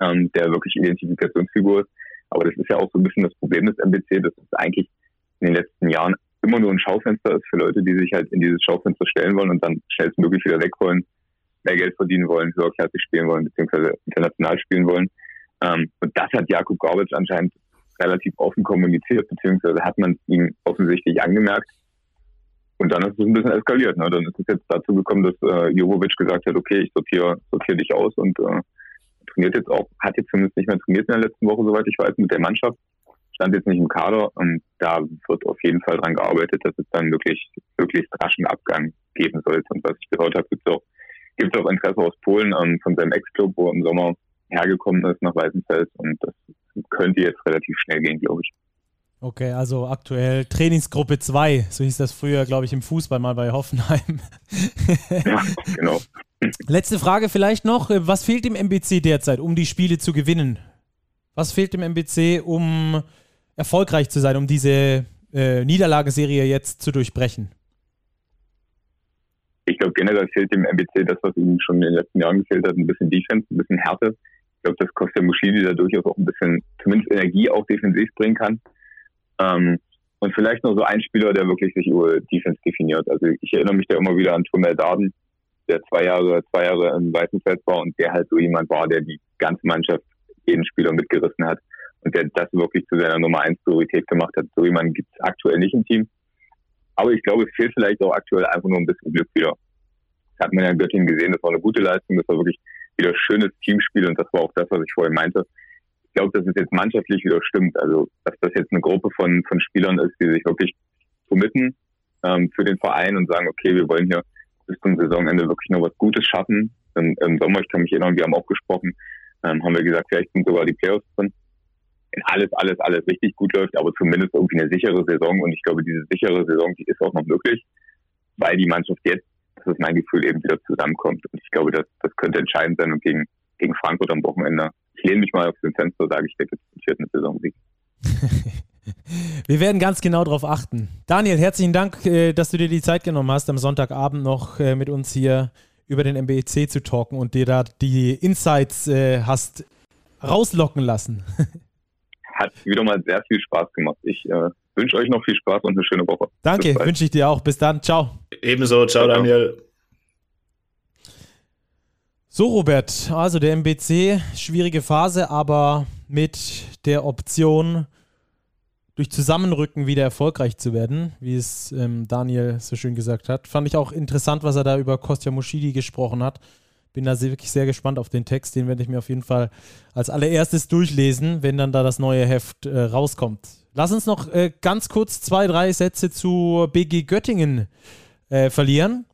ähm, der wirklich Identifikationsfigur ist. Aber das ist ja auch so ein bisschen das Problem des MBC, dass es eigentlich in den letzten Jahren immer nur ein Schaufenster ist für Leute, die sich halt in dieses Schaufenster stellen wollen und dann schnellstmöglich wieder weg wollen mehr Geld verdienen wollen, höherklassig spielen wollen, beziehungsweise international spielen wollen. Ähm, und das hat Jakub Gorbic anscheinend relativ offen kommuniziert, beziehungsweise hat man ihm offensichtlich angemerkt. Und dann ist es ein bisschen eskaliert. Ne? Dann ist es jetzt dazu gekommen, dass äh, Jovovic gesagt hat, okay, ich sortiere sortier dich aus und äh, trainiert jetzt auch, hat jetzt zumindest nicht mehr trainiert in der letzten Woche, soweit ich weiß, mit der Mannschaft. Stand jetzt nicht im Kader und da wird auf jeden Fall dran gearbeitet, dass es dann wirklich, wirklich raschen Abgang geben sollte. Und was ich gehört habe, gibt es auch gibt auch Interesse aus Polen ähm, von seinem Ex-Club, wo er im Sommer hergekommen ist nach Weißenfels und das könnte jetzt relativ schnell gehen, glaube ich. Okay, also aktuell Trainingsgruppe 2, so hieß das früher, glaube ich, im Fußball mal bei Hoffenheim. ja, genau. Letzte Frage vielleicht noch. Was fehlt dem MBC derzeit, um die Spiele zu gewinnen? Was fehlt dem MBC, um erfolgreich zu sein, um diese äh, Niederlageserie jetzt zu durchbrechen? Ich glaube, generell fehlt dem MBC das, was ihm schon in den letzten Jahren gefehlt hat, ein bisschen Defense, ein bisschen Härte. Ich glaube, dass Costa Muschidi da durchaus auch ein bisschen, zumindest Energie auch defensiv bringen kann. Ähm, und vielleicht noch so ein Spieler, der wirklich sich über Defense definiert. Also ich erinnere mich da immer wieder an Tumel Darden, der zwei Jahre, zwei Jahre im Weißenfeld war und der halt so jemand war, der die ganze Mannschaft, jeden Spieler mitgerissen hat und der das wirklich zu seiner Nummer eins Priorität gemacht hat. So jemanden gibt es aktuell nicht im Team. Aber ich glaube, es fehlt vielleicht auch aktuell einfach nur ein bisschen Glück wieder. Das hat man ja in Göttingen gesehen, das war eine gute Leistung, das war wirklich wieder schönes Teamspiel und das war auch das, was ich vorhin meinte. Ich glaube, dass es jetzt mannschaftlich wieder stimmt. Also, dass das jetzt eine Gruppe von, von Spielern ist, die sich wirklich committen ähm, für den Verein und sagen, okay, wir wollen hier bis zum Saisonende wirklich noch was Gutes schaffen. Im, im Sommer, ich kann mich erinnern, wir haben auch gesprochen, ähm, haben wir gesagt, vielleicht sind sogar die Playoffs drin wenn alles, alles, alles richtig gut läuft, aber zumindest irgendwie eine sichere Saison. Und ich glaube, diese sichere Saison, die ist auch noch möglich, weil die Mannschaft jetzt, das ist mein Gefühl, eben wieder zusammenkommt. Und ich glaube, das, das könnte entscheidend sein. Und gegen, gegen Frankfurt am Wochenende, ich lehne mich mal auf den Fenster, sage ich, der gibt es vierten Saisonsieg. Wir werden ganz genau darauf achten. Daniel, herzlichen Dank, äh, dass du dir die Zeit genommen hast, am Sonntagabend noch äh, mit uns hier über den MBEC zu talken und dir da die Insights äh, hast rauslocken lassen. hat wieder mal sehr viel Spaß gemacht. Ich äh, wünsche euch noch viel Spaß und eine schöne Woche. Danke, wünsche ich dir auch. Bis dann. Ciao. Ebenso. Ciao, ciao Daniel. So, Robert, also der MBC, schwierige Phase, aber mit der Option, durch Zusammenrücken wieder erfolgreich zu werden, wie es ähm, Daniel so schön gesagt hat. Fand ich auch interessant, was er da über Kostja Moschidi gesprochen hat bin da wirklich sehr gespannt auf den Text. Den werde ich mir auf jeden Fall als allererstes durchlesen, wenn dann da das neue Heft äh, rauskommt. Lass uns noch äh, ganz kurz zwei, drei Sätze zu BG Göttingen äh, verlieren.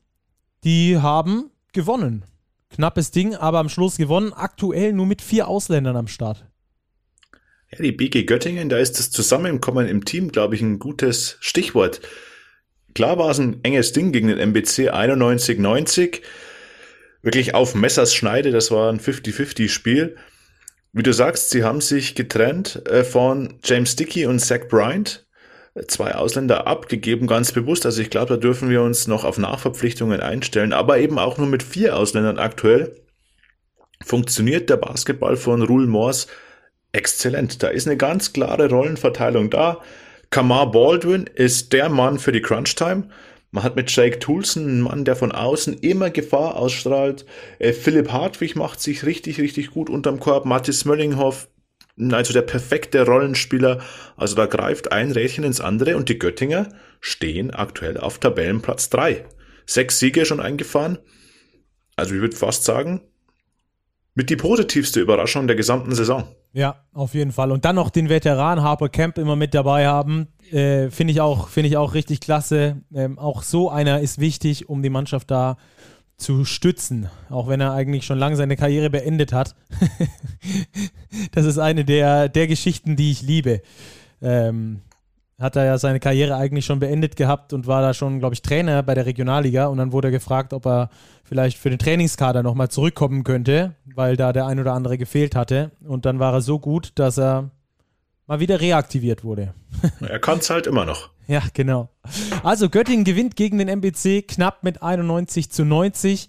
Die haben gewonnen. Knappes Ding, aber am Schluss gewonnen. Aktuell nur mit vier Ausländern am Start. Ja, die BG Göttingen, da ist das Zusammenkommen im Team, glaube ich, ein gutes Stichwort. Klar war es ein enges Ding gegen den MBC 91-90. Wirklich auf Messers Schneide, das war ein 50-50-Spiel. Wie du sagst, sie haben sich getrennt äh, von James Dickey und Zach Bryant. Zwei Ausländer abgegeben, ganz bewusst. Also ich glaube, da dürfen wir uns noch auf Nachverpflichtungen einstellen, aber eben auch nur mit vier Ausländern aktuell. Funktioniert der Basketball von Rule Morse exzellent. Da ist eine ganz klare Rollenverteilung da. Kamar Baldwin ist der Mann für die Crunch Time. Man hat mit Jake Toulson einen Mann, der von außen immer Gefahr ausstrahlt. Äh, Philipp Hartwig macht sich richtig, richtig gut unterm Korb. Mathis Möllinghoff, also der perfekte Rollenspieler. Also da greift ein Rädchen ins andere und die Göttinger stehen aktuell auf Tabellenplatz 3. Sechs Siege schon eingefahren. Also ich würde fast sagen, mit die positivste Überraschung der gesamten Saison. Ja, auf jeden Fall. Und dann noch den Veteran Harper Camp immer mit dabei haben, äh, finde ich, auch, find ich auch richtig klasse. Ähm, auch so einer ist wichtig, um die Mannschaft da zu stützen, auch wenn er eigentlich schon lange seine Karriere beendet hat. das ist eine der, der Geschichten, die ich liebe. Ähm, hat er ja seine Karriere eigentlich schon beendet gehabt und war da schon, glaube ich, Trainer bei der Regionalliga. Und dann wurde er gefragt, ob er vielleicht für den Trainingskader nochmal zurückkommen könnte, weil da der ein oder andere gefehlt hatte. Und dann war er so gut, dass er mal wieder reaktiviert wurde. er kann es halt immer noch. Ja, genau. Also Göttingen gewinnt gegen den MBC knapp mit 91 zu 90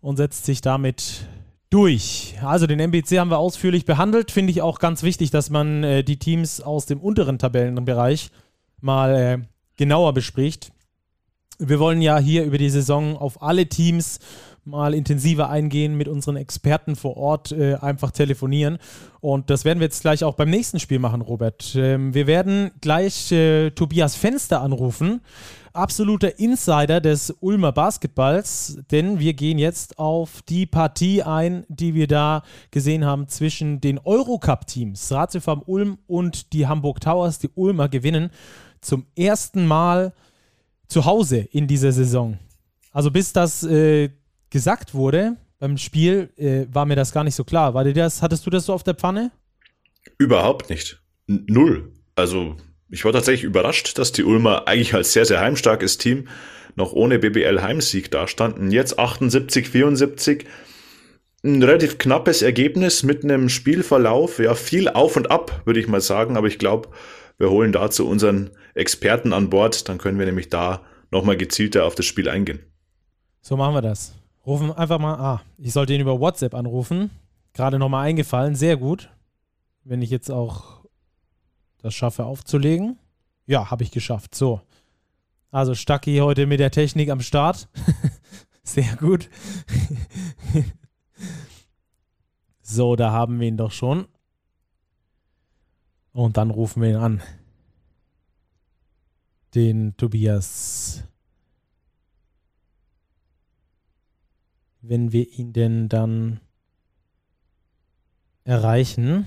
und setzt sich damit durch. Also den MBC haben wir ausführlich behandelt. Finde ich auch ganz wichtig, dass man äh, die Teams aus dem unteren Tabellenbereich mal äh, genauer bespricht. Wir wollen ja hier über die Saison auf alle Teams mal intensiver eingehen, mit unseren Experten vor Ort äh, einfach telefonieren. Und das werden wir jetzt gleich auch beim nächsten Spiel machen, Robert. Ähm, wir werden gleich äh, Tobias Fenster anrufen absoluter Insider des Ulmer Basketballs, denn wir gehen jetzt auf die Partie ein, die wir da gesehen haben zwischen den Eurocup-Teams, Ratiofarm Ulm und die Hamburg Towers. Die Ulmer gewinnen zum ersten Mal zu Hause in dieser Saison. Also bis das äh, gesagt wurde beim Spiel, äh, war mir das gar nicht so klar. War dir das, hattest du das so auf der Pfanne? Überhaupt nicht. N null. Also ich war tatsächlich überrascht, dass die Ulmer eigentlich als sehr, sehr heimstarkes Team noch ohne BBL-Heimsieg dastanden. Jetzt 78, 74. Ein relativ knappes Ergebnis mit einem Spielverlauf. Ja, viel auf und ab, würde ich mal sagen. Aber ich glaube, wir holen dazu unseren Experten an Bord. Dann können wir nämlich da nochmal gezielter auf das Spiel eingehen. So machen wir das. Rufen einfach mal, ah, ich sollte ihn über WhatsApp anrufen. Gerade nochmal eingefallen. Sehr gut. Wenn ich jetzt auch das schaffe aufzulegen. Ja, habe ich geschafft. So. Also Stacki heute mit der Technik am Start. Sehr gut. so, da haben wir ihn doch schon. Und dann rufen wir ihn an. Den Tobias. Wenn wir ihn denn dann erreichen.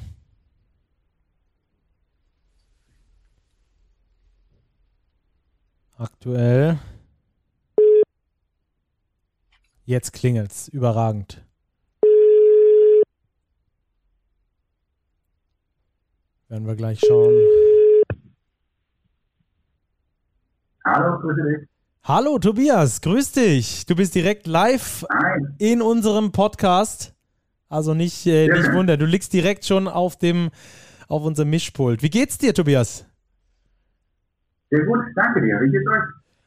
Aktuell. Jetzt klingelt's. Überragend. Werden wir gleich schauen. Hallo, grüße dich. Hallo Tobias, grüß dich. Du bist direkt live Hi. in unserem Podcast. Also nicht, äh, Ja. nicht wundern, du liegst direkt schon auf dem auf unserem Mischpult. Wie geht's dir, Tobias? Sehr gut, danke dir. Wie geht's euch?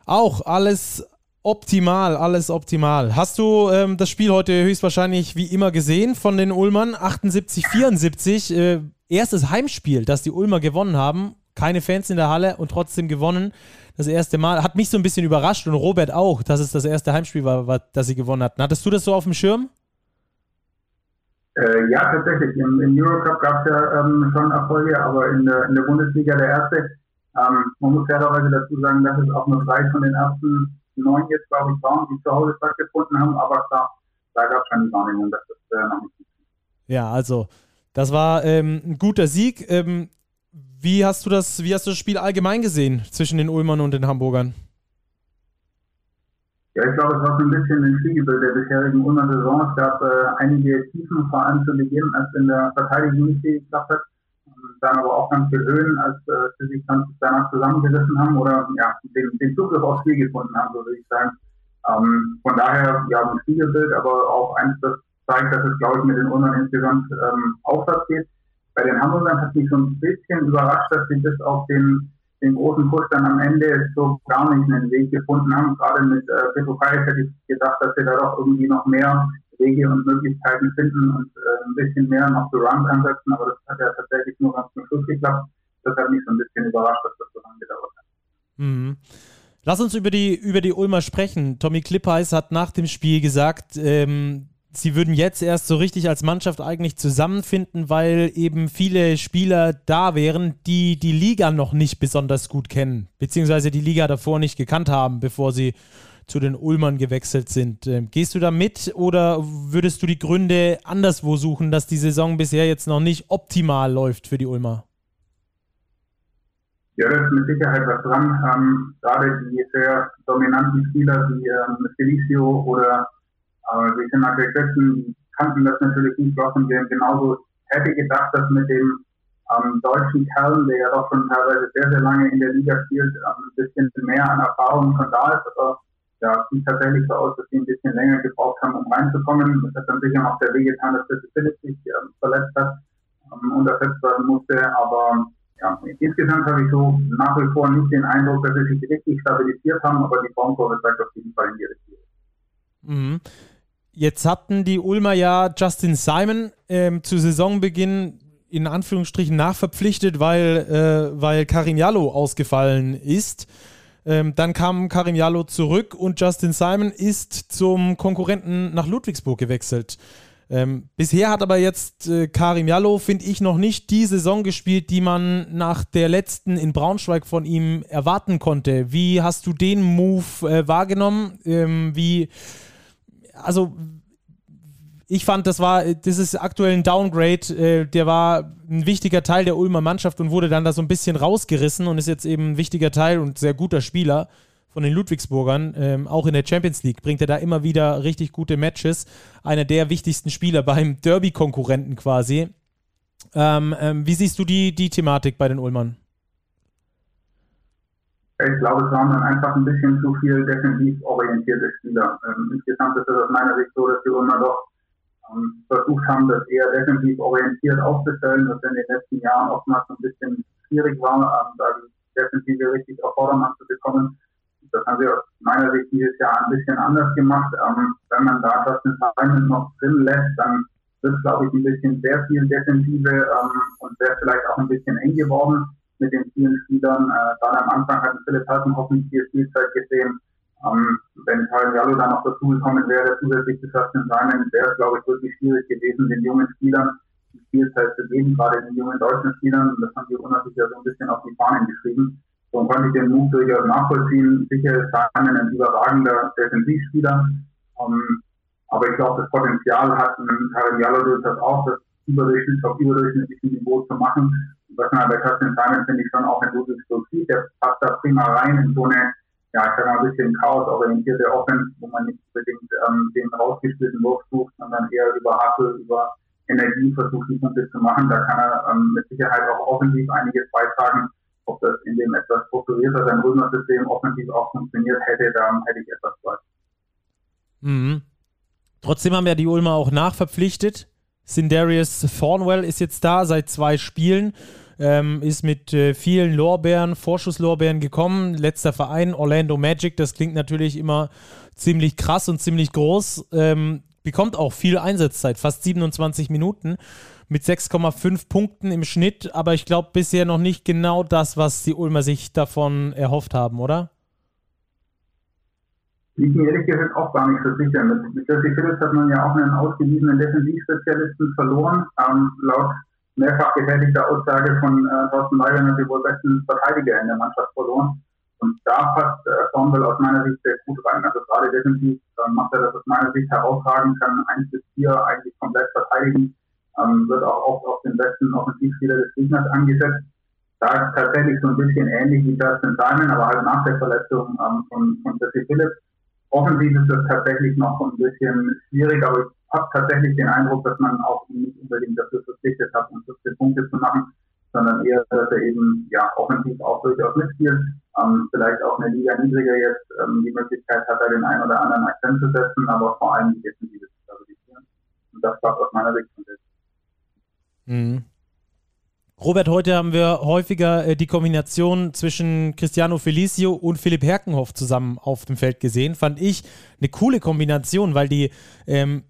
Auch alles optimal, alles optimal. Hast du ähm, das Spiel heute höchstwahrscheinlich wie immer gesehen von den Ulmern? 78, 74. Äh, erstes Heimspiel, das die Ulmer gewonnen haben. Keine Fans in der Halle und trotzdem gewonnen. Das erste Mal. Hat mich so ein bisschen überrascht und Robert auch, dass es das erste Heimspiel war, war das sie gewonnen hatten. Hattest du das so auf dem Schirm? Äh, ja, tatsächlich. Im, im Eurocup gab es ja ähm, schon Erfolge, aber in der, in der Bundesliga der erste. Ähm, man muss fairerweise dazu sagen, dass es auch nur drei von den ersten neun jetzt, glaube ich, waren, die zu Hause stattgefunden haben. Aber klar, da gab es schon die Wahrnehmung, dass das äh, noch nicht Ja, also das war ähm, ein guter Sieg. Ähm, wie hast du das, wie hast du das Spiel allgemein gesehen zwischen den Ulmern und den Hamburgern? Ja, ich glaube, es war so ein bisschen ein Spiegelbild der bisherigen Ulmer Saison. Es gab äh, einige Tiefen, vor allem zu Beginn, als in der Verteidigung nicht geklappt hat. Dann aber auch ganz viel Höhen, als äh, sie sich dann danach zusammengerissen haben oder ja, den, den Zugriff aufs Spiel gefunden haben, so würde ich sagen. Ähm, von daher, ja, ein Spiegelbild, aber auch eins, das zeigt, dass es, glaube ich, mit den Ulmern insgesamt ähm, aufwärts geht. Bei den Hamburgern hat mich so ein bisschen überrascht, dass sie bis auf den, den großen Push dann am Ende so gar nicht einen Weg gefunden haben. Gerade mit äh, Petro hätte ich gedacht, dass sie da doch irgendwie noch mehr Wege und Möglichkeiten finden und äh, ein bisschen mehr noch zu Runs ansetzen, aber das hat ja tatsächlich nur ganz zum Schluss geklappt. Das hat mich so ein bisschen überrascht, dass das so lange gedauert hat. Mhm. Lass uns über die, über die Ulmer sprechen. Tommy Klippeis hat nach dem Spiel gesagt, ähm, sie würden jetzt erst so richtig als Mannschaft eigentlich zusammenfinden, weil eben viele Spieler da wären, die die Liga noch nicht besonders gut kennen, beziehungsweise die Liga davor nicht gekannt haben, bevor sie zu den Ulmern gewechselt sind. Ähm, gehst du da mit oder würdest du die Gründe anderswo suchen, dass die Saison bisher jetzt noch nicht optimal läuft für die Ulmer? Ja, da ist mit Sicherheit was dran. Ähm, gerade die sehr dominanten Spieler wie ähm, Felicio oder äh, Götzen kannten das natürlich nicht und wir genauso hätte gedacht, dass mit dem ähm, deutschen Kerl, der ja doch schon teilweise sehr, sehr lange in der Liga spielt, ähm, ein bisschen mehr an Erfahrung schon da ist. Aber ja, sieht tatsächlich so aus, dass sie ein bisschen länger gebraucht haben, um reinzukommen. Das hat dann sicher noch der Weg getan, dass Jesse Phillips sich ähm, verletzt hat ähm, und ersetzt werden musste. Aber ja, insgesamt habe ich so nach wie vor nicht den Eindruck, dass sie sich richtig stabilisiert haben, aber die Formkurve zeigt auf jeden Fall in die Richtung. Mhm. Jetzt hatten die Ulmer ja Justin Simon ähm, zu Saisonbeginn in Anführungsstrichen nachverpflichtet, weil, äh, weil Karim Jallo ausgefallen ist. Ähm, dann kam Karim Jallo zurück und Justin Simon ist zum Konkurrenten nach Ludwigsburg gewechselt. Ähm, bisher hat aber jetzt äh, Karim Jallo, finde ich, noch nicht die Saison gespielt, die man nach der letzten in Braunschweig von ihm erwarten konnte. Wie hast du den Move äh, wahrgenommen? Ähm, wie, also ich fand, das war, das ist aktuell ein Downgrade. Äh, der war ein wichtiger Teil der Ulmer Mannschaft und wurde dann da so ein bisschen rausgerissen und ist jetzt eben ein wichtiger Teil und sehr guter Spieler von den Ludwigsburgern. Ähm, auch in der Champions League bringt er da immer wieder richtig gute Matches. Einer der wichtigsten Spieler beim Derby-Konkurrenten quasi. Ähm, ähm, wie siehst du die, die Thematik bei den Ulmern? Ich glaube, es waren dann einfach ein bisschen zu viel defensiv orientierte Spieler. Ähm, insgesamt ist es aus meiner Sicht so, dass die Ulmer doch ähm, versucht haben, das eher defensiv orientiert aufzustellen, was in den letzten Jahren oftmals ein bisschen schwierig war, ähm, da die Defensive richtig auf Vordermann zu bekommen. Das haben wir aus meiner Sicht dieses Jahr ein bisschen anders gemacht. Ähm, wenn man da Justin Simon noch drin lässt, dann wird, glaube ich, ein bisschen sehr viel Defensive ähm, und wäre vielleicht auch ein bisschen eng geworden mit den vielen Spielern. Äh, gerade am Anfang hatten Philipp Hassenhoffen viel Spielzeit gesehen. Ähm, wenn Jallo dann noch dazugekommen wäre, zusätzlich zu Justin Simon, wäre es, glaube ich, wirklich schwierig gewesen, den jungen Spielern die Spielzeit zu geben, gerade den jungen deutschen Spielern. Und das haben die Unter sich ja so ein bisschen auf die Fahnen geschrieben. So konnte ich den Move durchaus nachvollziehen. Sicher ist Simon ein überragender Defensivspieler. Ähm, aber ich glaube, das Potenzial hat Karim Jallo durchaus auch, das überdurchschnittlich auf überdurchschnittlichem Niveau zu machen. Was man bei Justin Simon, finde ich, schon auch in Ludwigsburg sieht. Der passt da prima rein in so eine ja, ich sag mal, ein bisschen chaosorientierte Offense, wo man nicht unbedingt ähm, den rausgespielten Wurf sucht, sondern eher über Hustle, über Energie versucht, die Punkte zu machen. Da kann er ähm, mit Sicherheit auch offensiv einiges beitragen. Ob das in dem etwas strukturierteren Römer-System offensiv auch funktioniert hätte, da hätte ich etwas Zweifel. Mhm. Trotzdem haben ja die Ulmer auch nachverpflichtet. Sindarius Thornwell ist jetzt da seit zwei Spielen ähm, ist mit äh, vielen Lorbeeren, Vorschusslorbeeren gekommen. Letzter Verein, Orlando Magic, das klingt natürlich immer ziemlich krass und ziemlich groß. Ähm, bekommt auch viel Einsatzzeit, fast 27 Minuten mit 6,5 Punkten im Schnitt, aber ich glaube bisher noch nicht genau das, was die Ulmer sich davon erhofft haben, oder? Ich bin ehrlich gesagt auch gar nicht so sicher. Mit, Jesse Phillips hat man ja auch einen ausgewiesenen Defensivspezialisten verloren. Ähm, laut mehrfach getätigte Aussage von äh, Thorsten Weigel hat die wohl besten Verteidiger in der Mannschaft verloren. Und da passt äh, Thornwell aus meiner Sicht sehr gut rein. Also gerade defensiv äh, macht er das aus meiner Sicht herausragend, kann 1 bis 4 eigentlich komplett verteidigen, ähm, wird auch oft auf den besten Offensivspieler des Gegners angesetzt. Da ist tatsächlich so ein bisschen ähnlich wie Justin Simon, aber halt nach der Verletzung ähm, von, von Jesse Phillips. Offensiv ist das tatsächlich noch ein bisschen schwierig, aber ich habe tatsächlich den Eindruck, dass man auch nicht unbedingt dafür verpflichtet hat, um 15 Punkte zu machen. sondern eher, dass er eben ja offensiv auch durchaus mitspielt, ähm, vielleicht auch eine Liga niedriger jetzt ähm, die Möglichkeit hat, da den einen oder anderen Akzent zu setzen, aber vor allem die Defensive zu stabilisieren. Und das war aus meiner Sicht von mhm. Robert, heute haben wir häufiger äh, die Kombination zwischen Cristiano Felicio und Philipp Herkenhoff zusammen auf dem Feld gesehen. Fand ich eine coole Kombination, weil die ähm,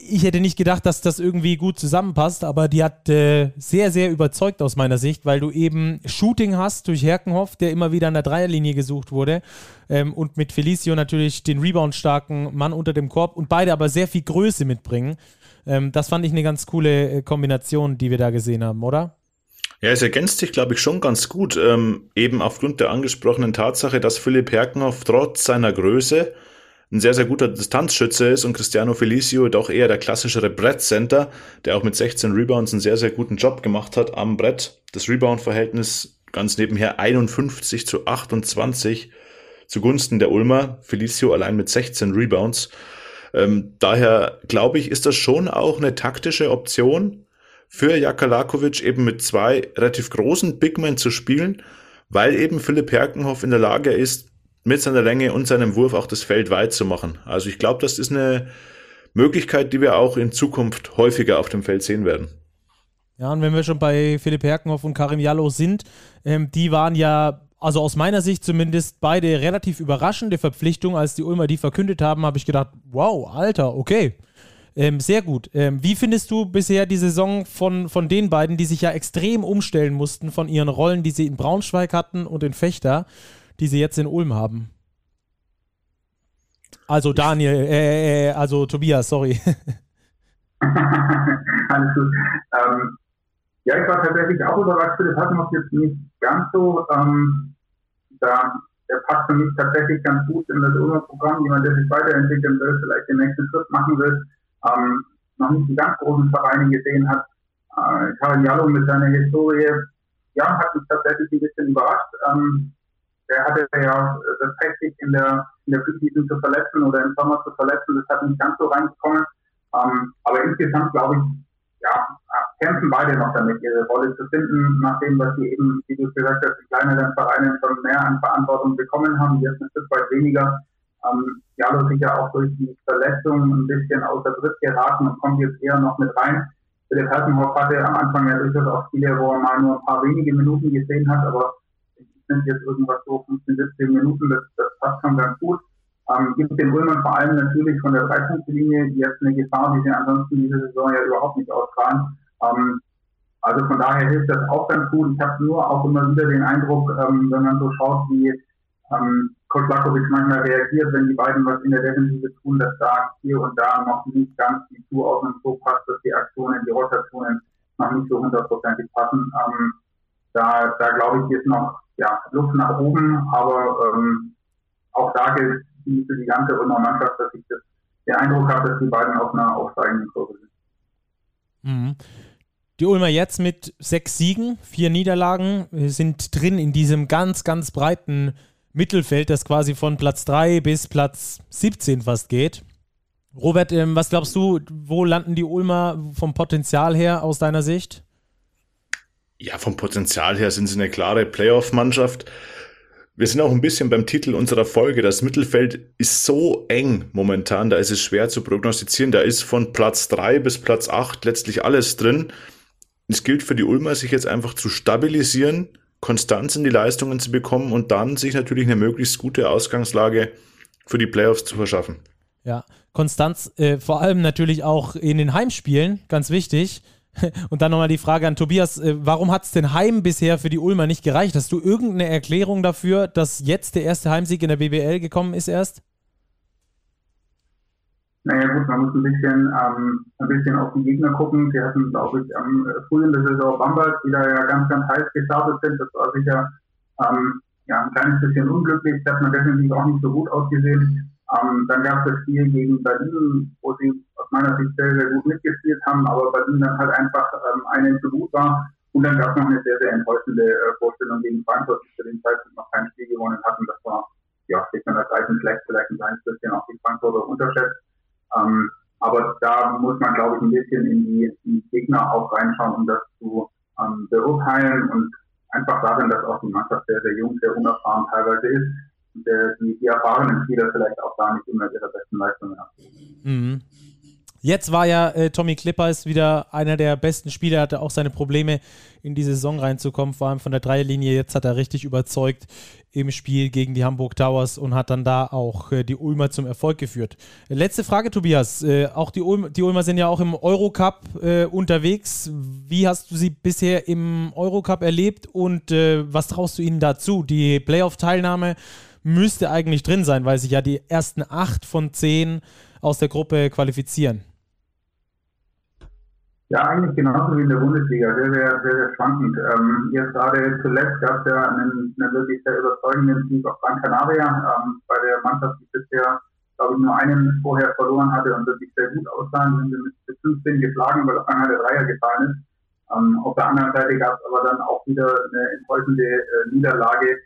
ich hätte nicht gedacht, dass das irgendwie gut zusammenpasst, aber die hat äh, sehr, sehr überzeugt aus meiner Sicht, weil du eben Shooting hast durch Herkenhoff, der immer wieder an der Dreierlinie gesucht wurde ähm, und mit Felicio natürlich den Rebound-starken Mann unter dem Korb und beide aber sehr viel Größe mitbringen. Ähm, das fand ich eine ganz coole äh, Kombination, die wir da gesehen haben, oder? Ja, es ergänzt sich, glaube ich, schon ganz gut, ähm, eben aufgrund der angesprochenen Tatsache, dass Philipp Herkenhoff trotz seiner Größe ein sehr, sehr guter Distanzschütze ist und Cristiano Felicio doch eher der klassischere Brettcenter, der auch mit 16 Rebounds einen sehr, sehr guten Job gemacht hat am Brett. Das Rebound-Verhältnis ganz nebenher 51 zu 28 zugunsten der Ulmer. Felicio allein mit 16 Rebounds. Ähm, daher glaube ich, ist das schon auch eine taktische Option für Jakalakovic, eben mit zwei relativ großen Bigmen zu spielen, weil eben Philipp Herkenhoff in der Lage ist, mit seiner Länge und seinem Wurf auch das Feld weit zu machen. Also ich glaube, das ist eine Möglichkeit, die wir auch in Zukunft häufiger auf dem Feld sehen werden. Ja, und wenn wir schon bei Philipp Herkenhoff und Karim Jallo sind, ähm, die waren ja, also aus meiner Sicht zumindest, beide relativ überraschende Verpflichtungen. Als die Ulmer die verkündet haben, habe ich gedacht, wow, Alter, okay. Ähm, sehr gut. Ähm, wie findest du bisher die Saison von, von den beiden, die sich ja extrem umstellen mussten von ihren Rollen, die sie in Braunschweig hatten und in Fechter? Die sie jetzt in Ulm haben. Also Daniel, äh, äh, also Tobias, sorry. Alles gut. Ähm, ja, ich war tatsächlich auch überrascht. Philipp Hassenhoff jetzt nicht ganz so. Ähm, da, der passt für mich tatsächlich ganz gut in das Ulmer Programm. Jemand, der sich weiterentwickeln will, vielleicht den nächsten Schritt machen will, ähm, noch nicht die ganz großen Vereine gesehen hat. Äh, Karin Jallo mit seiner Historie, ja, hat mich tatsächlich ein bisschen überrascht. Ähm, der hatte ja das Pech, in der, in der Preseason zu verletzen oder im Sommer zu verletzen. Das hat nicht ganz so reingekommen. Ähm, aber insgesamt glaube ich, ja, kämpfen beide noch damit, ihre Rolle zu finden, nachdem, was sie eben, wie du gesagt hast, die kleineren Vereine schon mehr an Verantwortung bekommen haben, jetzt ein Stück weit weniger. Ähm, Jalo sich ja auch durch die Verletzung ein bisschen außer Dritt geraten und kommt jetzt eher noch mit rein. Philipp Hassenhoff hatte am Anfang ja durchaus auch Spiele, wo er mal nur ein paar wenige Minuten gesehen hat, aber sind jetzt irgendwas so 15, 17 Minuten, das, das passt schon ganz gut. Ähm, gibt den Römern vor allem natürlich von der Dreipunktlinie jetzt eine Gefahr, die sie ansonsten diese Saison ja überhaupt nicht ausstrahlen. Ähm, also von daher hilft das auch ganz gut. Ich habe nur auch immer wieder den Eindruck, ähm, wenn man so schaut, wie ähm, Koslakovic manchmal reagiert, wenn die beiden was in der Defensive tun, dass da hier und da noch nicht ganz die Zuordnung so passt, dass die Aktionen, die Rotationen noch nicht so hundertprozentig passen. Ähm, da, da glaube ich, ist noch ja, Luft nach oben, aber ähm, auch da gilt für die ganze Römer Mannschaft, dass ich das, den Eindruck habe, dass die beiden auf einer aufsteigenden Kurve sind. Mhm. Die Ulmer jetzt mit sechs Siegen, vier Niederlagen, sind drin in diesem ganz, ganz breiten Mittelfeld, das quasi von Platz 3 bis Platz 17 fast geht. Robert, ähm, was glaubst du, wo landen die Ulmer vom Potenzial her aus deiner Sicht? Ja, vom Potenzial her sind sie eine klare Playoff-Mannschaft. Wir sind auch ein bisschen beim Titel unserer Folge. Das Mittelfeld ist so eng momentan, da ist es schwer zu prognostizieren. Da ist von Platz drei bis Platz acht letztlich alles drin. Es gilt für die Ulmer, sich jetzt einfach zu stabilisieren, Konstanz in die Leistungen zu bekommen und dann sich natürlich eine möglichst gute Ausgangslage für die Playoffs zu verschaffen. Ja, Konstanz äh, vor allem natürlich auch in den Heimspielen, ganz wichtig. Und dann nochmal die Frage an Tobias, äh, warum hat es denn Heim bisher für die Ulmer nicht gereicht? Hast du irgendeine Erklärung dafür, dass jetzt der erste Heimsieg in der BBL gekommen ist erst? Naja gut, man muss ein bisschen, ähm, ein bisschen auf die Gegner gucken. Sie hatten, glaube ich, am äh, früh in der Saison Bamberg, die da ja ganz, ganz heiß gestartet sind. Das war sicher ähm, ja, ein kleines bisschen unglücklich. Das hat man definitiv auch nicht so gut ausgesehen. Ähm, dann gab es das Spiel gegen Berlin, wo sie aus meiner Sicht sehr, sehr gut mitgespielt haben, aber Berlin dann halt einfach ähm, einen zu gut war. Und dann gab es noch eine sehr, sehr enttäuschende äh, Vorstellung gegen Frankfurt, die zu dem Zeitpunkt noch kein Spiel gewonnen hatten. Das war, ja, ich kann das Reichen schlecht, vielleicht ein kleines bisschen auch die Frankfurter unterschätzt. Ähm, aber da muss man, glaube ich, ein bisschen in die, in die Gegner auch reinschauen, um das zu, ähm, beurteilen und einfach darin, dass auch die Mannschaft sehr, sehr jung, sehr unerfahren teilweise ist die, die erfahrenen Spieler vielleicht auch gar nicht immer ihre besten Leistungen haben. Mhm. Jetzt war ja äh, Tommy Clippers wieder einer der besten Spieler, hatte auch seine Probleme in die Saison reinzukommen, vor allem von der Dreierlinie. Jetzt hat er richtig überzeugt im Spiel gegen die Hamburg Towers und hat dann da auch äh, die Ulmer zum Erfolg geführt. Letzte Frage, Tobias. Äh, auch die, Ulm, die Ulmer sind ja auch im Eurocup äh, unterwegs. Wie hast du sie bisher im Eurocup erlebt und äh, was traust du ihnen dazu? Die Playoff-Teilnahme müsste eigentlich drin sein, weil sich ja die ersten acht von zehn aus der Gruppe qualifizieren. Ja, eigentlich genauso wie in der Bundesliga, sehr, sehr, sehr, sehr schwankend. Ähm, jetzt gerade zuletzt gab es ja einen, einen wirklich sehr überzeugenden Sieg auf Gran Canaria, ähm, bei der Mannschaft, die bisher, glaube ich, nur einen vorher verloren hatte und wirklich sehr gut aussahen, sind sie mit 15 geschlagen, weil auf einmal der Dreier gefallen ist. Ähm, auf der anderen Seite gab es aber dann auch wieder eine enttäuschende äh, Niederlage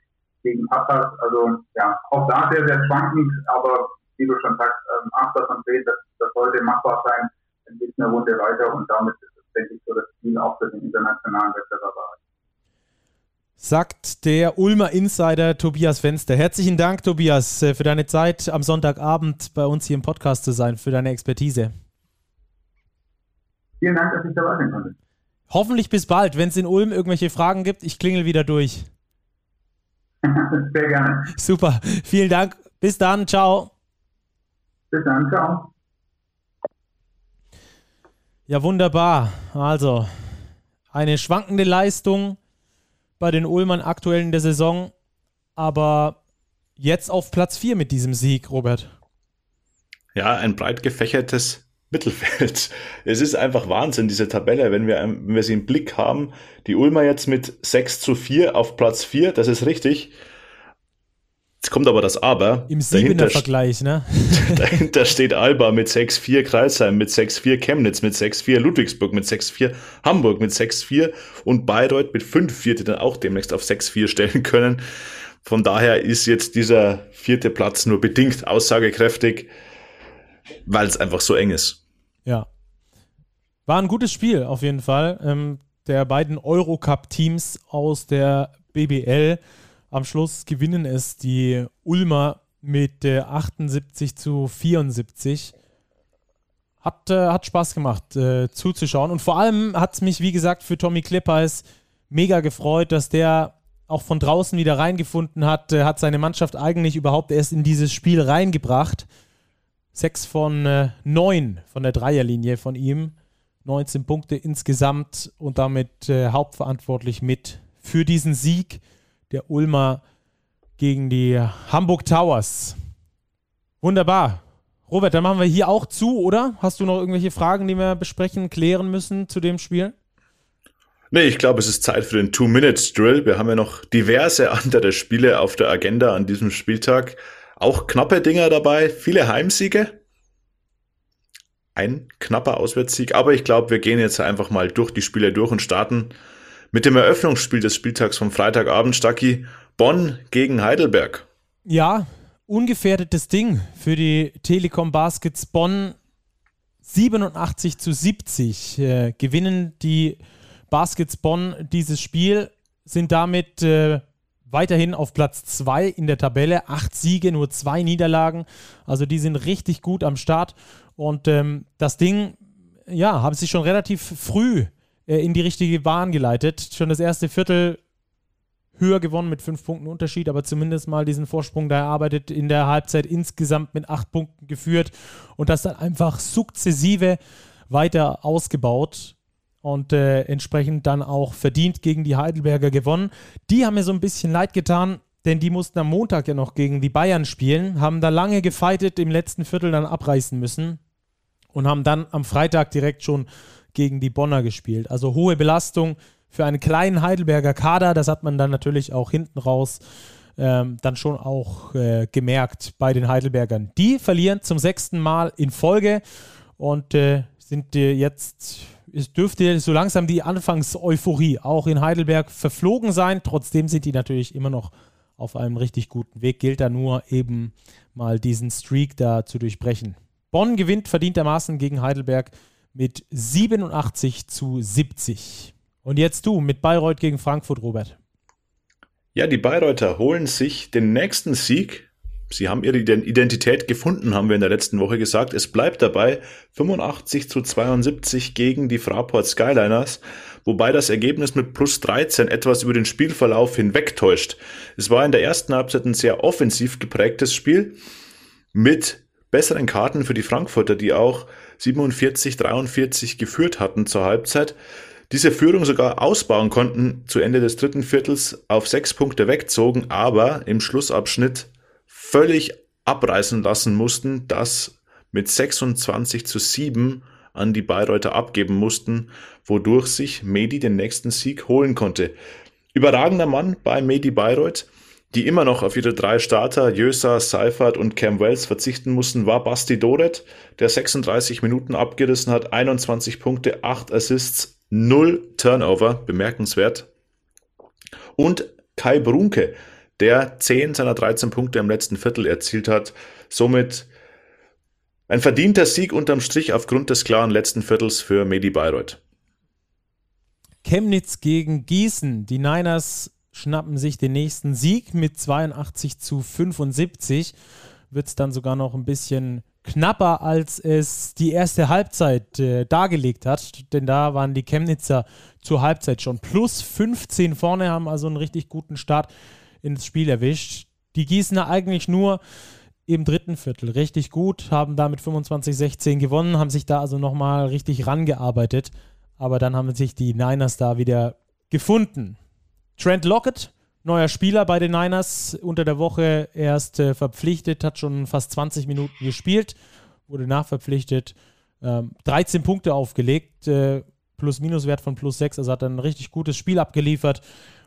gegen Papas. Also ja, auch da sehr, sehr schwankend, aber wie du schon sagst, ähm, 8 von 10, das, das sollte machbar sein dann geht es eine Runde weiter und damit ist es, denke ich, so das Ziel auch für den internationalen Wettbewerb. Sagt der Ulmer Insider Tobias Fenster. Herzlichen Dank, Tobias, äh, für deine Zeit am Sonntagabend bei uns hier im Podcast zu sein, für deine Expertise. Vielen Dank, dass ich dabei sein konnte. Hoffentlich bis bald. Wenn es in Ulm irgendwelche Fragen gibt, ich klingel wieder durch. Sehr gerne. Super. Vielen Dank. Bis dann. Ciao. Bis dann. Ciao. Ja, wunderbar. Also, eine schwankende Leistung bei den Ulmern aktuell in der Saison, aber jetzt auf Platz 4 mit diesem Sieg, Robert. Ja, ein breit gefächertes Mittelfeld. Es ist einfach Wahnsinn, diese Tabelle, wenn wir, wenn wir sie im Blick haben. Die Ulmer jetzt mit 6 zu 4 auf Platz 4, das ist richtig. Jetzt kommt aber das Aber. Im Siebener-Vergleich, ne? dahinter steht Alba mit 6-4, Kreisheim mit 6-4, Chemnitz mit 6-4, Ludwigsburg mit 6-4, Hamburg mit 6-4 und Bayreuth mit 5-4, die dann auch demnächst auf 6-4 stellen können. Von daher ist jetzt dieser vierte Platz nur bedingt aussagekräftig, weil es einfach so eng ist. Ja. War ein gutes Spiel auf jeden Fall. Ähm, der beiden Eurocup-Teams aus der BBL. Am Schluss gewinnen es die Ulmer mit äh, 78 zu 74. Hat, äh, hat Spaß gemacht äh, zuzuschauen. Und vor allem hat es mich, wie gesagt, für Tommy Klippers mega gefreut, dass der auch von draußen wieder reingefunden hat, hat seine Mannschaft eigentlich überhaupt erst in dieses Spiel reingebracht. Sechs von äh, neun von der Dreierlinie von ihm. 19 Punkte insgesamt und damit äh, hauptverantwortlich mit für diesen Sieg der Ulmer gegen die Hamburg Towers. Wunderbar. Robert, dann machen wir hier auch zu, oder? Hast du noch irgendwelche Fragen, die wir besprechen, klären müssen zu dem Spiel? Nee, ich glaube, es ist Zeit für den Two-Minutes-Drill. Wir haben ja noch diverse andere Spiele auf der Agenda an diesem Spieltag. Auch knappe Dinger dabei, viele Heimsiege. Ein knapper Auswärtssieg. Aber ich glaube, wir gehen jetzt einfach mal durch die Spiele durch und starten mit dem Eröffnungsspiel des Spieltags vom Freitagabend, Stacki, Bonn gegen Heidelberg. Ja, ungefährdetes Ding für die Telekom Baskets Bonn. 87 zu 70 äh, gewinnen die Baskets Bonn dieses Spiel, sind damit äh, weiterhin auf Platz 2 in der Tabelle. Acht Siege, nur zwei Niederlagen. Also die sind richtig gut am Start. Und ähm, das Ding, ja, haben sie schon relativ früh äh, in die richtige Bahn geleitet. Schon das erste Viertel höher gewonnen mit fünf Punkten Unterschied, aber zumindest mal diesen Vorsprung da erarbeitet, in der Halbzeit insgesamt mit acht Punkten geführt und das dann einfach sukzessive weiter ausgebaut und äh, entsprechend dann auch verdient gegen die Heidelberger gewonnen. Die haben mir so ein bisschen leid getan, denn die mussten am Montag ja noch gegen die Bayern spielen, haben da lange gefeitet, im letzten Viertel dann abreißen müssen und haben dann am Freitag direkt schon gegen die Bonner gespielt. Also hohe Belastung für einen kleinen Heidelberger Kader. Das hat man dann natürlich auch hinten raus ähm, dann schon auch äh, gemerkt bei den Heidelbergern. Die verlieren zum sechsten Mal in Folge und äh, sind äh, jetzt, es dürfte so langsam die Anfangseuphorie auch in Heidelberg verflogen sein. Trotzdem sind die natürlich immer noch auf einem richtig guten Weg. Gilt da nur eben mal diesen Streak da zu durchbrechen. Bonn gewinnt verdientermaßen gegen Heidelberg mit 87 zu 70. Und jetzt du mit Bayreuth gegen Frankfurt, Robert. Ja, die Bayreuther holen sich den nächsten Sieg. Sie haben ihre Identität gefunden, haben wir in der letzten Woche gesagt. Es bleibt dabei 85 zu 72 gegen die Fraport Skyliners, wobei das Ergebnis mit plus 13 etwas über den Spielverlauf hinwegtäuscht. Es war in der ersten Halbzeit ein sehr offensiv geprägtes Spiel mit besseren Karten für die Frankfurter, die auch 47, 43 geführt hatten zur Halbzeit diese Führung sogar ausbauen konnten, zu Ende des dritten Viertels auf sechs Punkte wegzogen, aber im Schlussabschnitt völlig abreißen lassen mussten, das mit 26 zu 7 an die Bayreuther abgeben mussten, wodurch sich Medi den nächsten Sieg holen konnte. Überragender Mann bei Medi Bayreuth, die immer noch auf ihre drei Starter, Jösa, Seifert und Cam Wells verzichten mussten, war Basti Doret, der 36 Minuten abgerissen hat, 21 Punkte, 8 Assists, null Turnover, bemerkenswert. Und Kai Brunke, der 10 seiner 13 Punkte im letzten Viertel erzielt hat. Somit ein verdienter Sieg unterm Strich aufgrund des klaren letzten Viertels für Medi Bayreuth. Chemnitz gegen Gießen. Die Niners schnappen sich den nächsten Sieg mit 82 zu 75. Wird es dann sogar noch ein bisschen knapper, als es die erste Halbzeit äh, dargelegt hat. Denn da waren die Chemnitzer zur Halbzeit schon plus 15 vorne, haben also einen richtig guten Start ins Spiel erwischt. Die Gießener eigentlich nur im dritten Viertel richtig gut, haben damit 25-16 gewonnen, haben sich da also nochmal richtig rangearbeitet. Aber dann haben sich die Niners da wieder gefunden. Trent Lockett neuer Spieler bei den Niners, unter der Woche erst äh, verpflichtet, hat schon fast 20 Minuten gespielt, wurde nachverpflichtet, ähm, 13 Punkte aufgelegt, äh, Plus-Minus-Wert von plus 6, also hat ein richtig gutes Spiel abgeliefert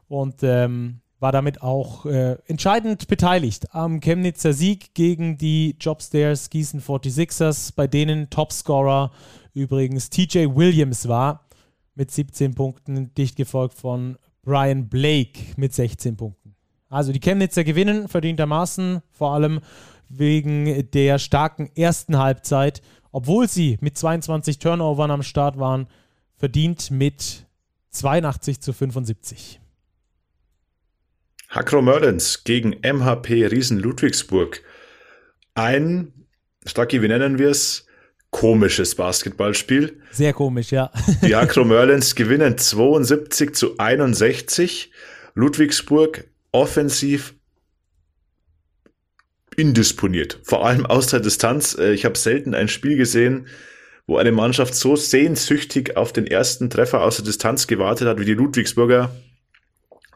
und ähm, war damit auch äh, entscheidend beteiligt am Chemnitzer Sieg gegen die Jobstairs Gießen 46ers, bei denen Topscorer übrigens TJ Williams war mit 17 Punkten, dicht gefolgt von Brian Blake mit 16 Punkten. Also die Chemnitzer gewinnen verdientermaßen, vor allem wegen der starken ersten Halbzeit, obwohl sie mit 22 Turnovern am Start waren, verdient mit 82 zu 75. Hakro Merlins gegen MHP Riesen Ludwigsburg. Ein, Stacki, wie nennen wir es? komisches Basketballspiel. Sehr komisch, ja. Die Akro Merlins gewinnen 72 zu 61. Ludwigsburg offensiv indisponiert, vor allem aus der Distanz. Äh, ich habe selten ein Spiel gesehen, wo eine Mannschaft so sehnsüchtig auf den ersten Treffer aus der Distanz gewartet hat, wie die Ludwigsburger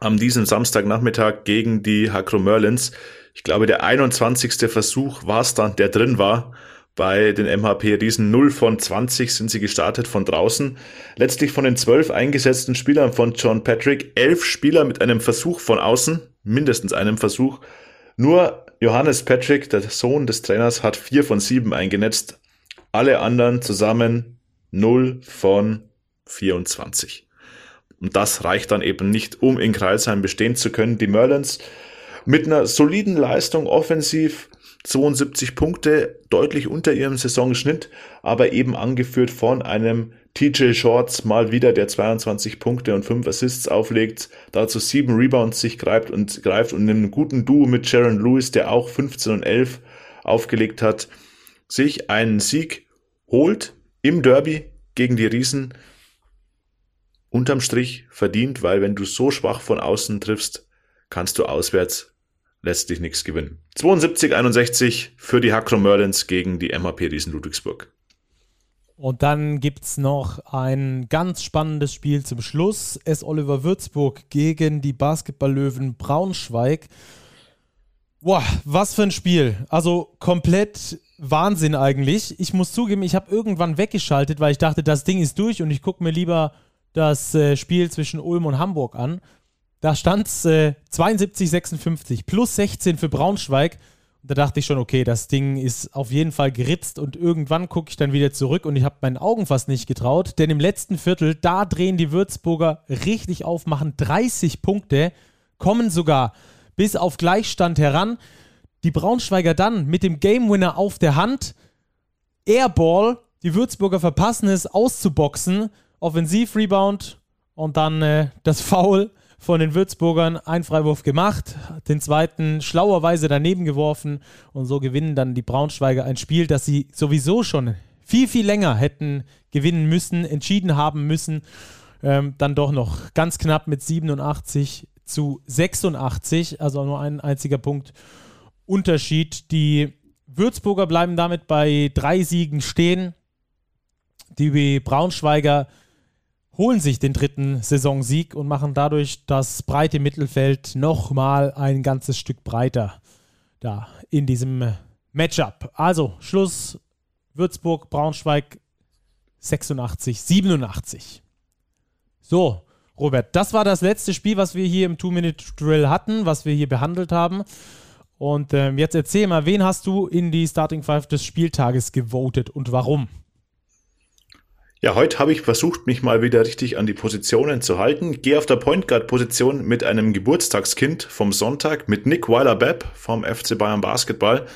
am diesem Samstagnachmittag gegen die Hakro Merlins. Ich glaube, der 21. Versuch war es dann, der drin war bei den MHP Riesen 0 von 20 sind sie gestartet von draußen. Letztlich von den zwölf eingesetzten Spielern von John Patrick, elf Spieler mit einem Versuch von außen, mindestens einem Versuch. Nur Johannes Patrick, der Sohn des Trainers, hat vier von sieben eingenetzt. Alle anderen zusammen 0 von 24. Und das reicht dann eben nicht, um in Kreisheim bestehen zu können. Die Merlins mit einer soliden Leistung offensiv 72 Punkte, deutlich unter ihrem Saisonschnitt, aber eben angeführt von einem TJ Shorts mal wieder, der 22 Punkte und 5 Assists auflegt, dazu 7 Rebounds sich greift und greift und in einem guten Duo mit Sharon Lewis, der auch 15 und 11 aufgelegt hat, sich einen Sieg holt im Derby gegen die Riesen. Unterm Strich verdient, weil wenn du so schwach von außen triffst, kannst du auswärts letztlich nichts gewinnen. 72-61 für die Hackro Merlins gegen die MHP Riesen Ludwigsburg. Und dann gibt es noch ein ganz spannendes Spiel zum Schluss. S. Oliver Würzburg gegen die Basketballlöwen Braunschweig. Boah, was für ein Spiel. Also komplett Wahnsinn eigentlich. Ich muss zugeben, ich habe irgendwann weggeschaltet, weil ich dachte, das Ding ist durch und ich gucke mir lieber das äh, Spiel zwischen Ulm und Hamburg an. Da stand es äh, 72, 56 plus 16 für Braunschweig. Und da dachte ich schon, okay, das Ding ist auf jeden Fall geritzt und irgendwann gucke ich dann wieder zurück und ich habe meinen Augen fast nicht getraut, denn im letzten Viertel, da drehen die Würzburger richtig auf, machen 30 Punkte, kommen sogar bis auf Gleichstand heran. Die Braunschweiger dann mit dem Game Winner auf der Hand, Airball, die Würzburger verpassen es auszuboxen, Offensiv-Rebound und dann äh, das Foul von den Würzburgern, ein Freiwurf gemacht, den zweiten schlauerweise daneben geworfen und so gewinnen dann die Braunschweiger ein Spiel, das sie sowieso schon viel, viel länger hätten gewinnen müssen, entschieden haben müssen. Ähm, dann doch noch ganz knapp mit 87 zu 86, also nur ein einziger Punkt Unterschied. Die Würzburger bleiben damit bei drei Siegen stehen. Die Braunschweiger holen sich den dritten Saisonsieg und machen dadurch das breite Mittelfeld nochmal ein ganzes Stück breiter da in diesem Matchup. Also Schluss Würzburg, Braunschweig 86, 87. So, Robert, das war das letzte Spiel, was wir hier im Two-Minute-Drill hatten, was wir hier behandelt haben. Und ähm, jetzt erzähl mal, wen hast du in die Starting Five des Spieltages gewotet und warum? Ja, heute habe ich versucht, mich mal wieder richtig an die Positionen zu halten. Gehe auf der Point Guard Position mit einem Geburtstagskind vom Sonntag, mit Nick Weiler-Bepp vom FC Bayern Basketball.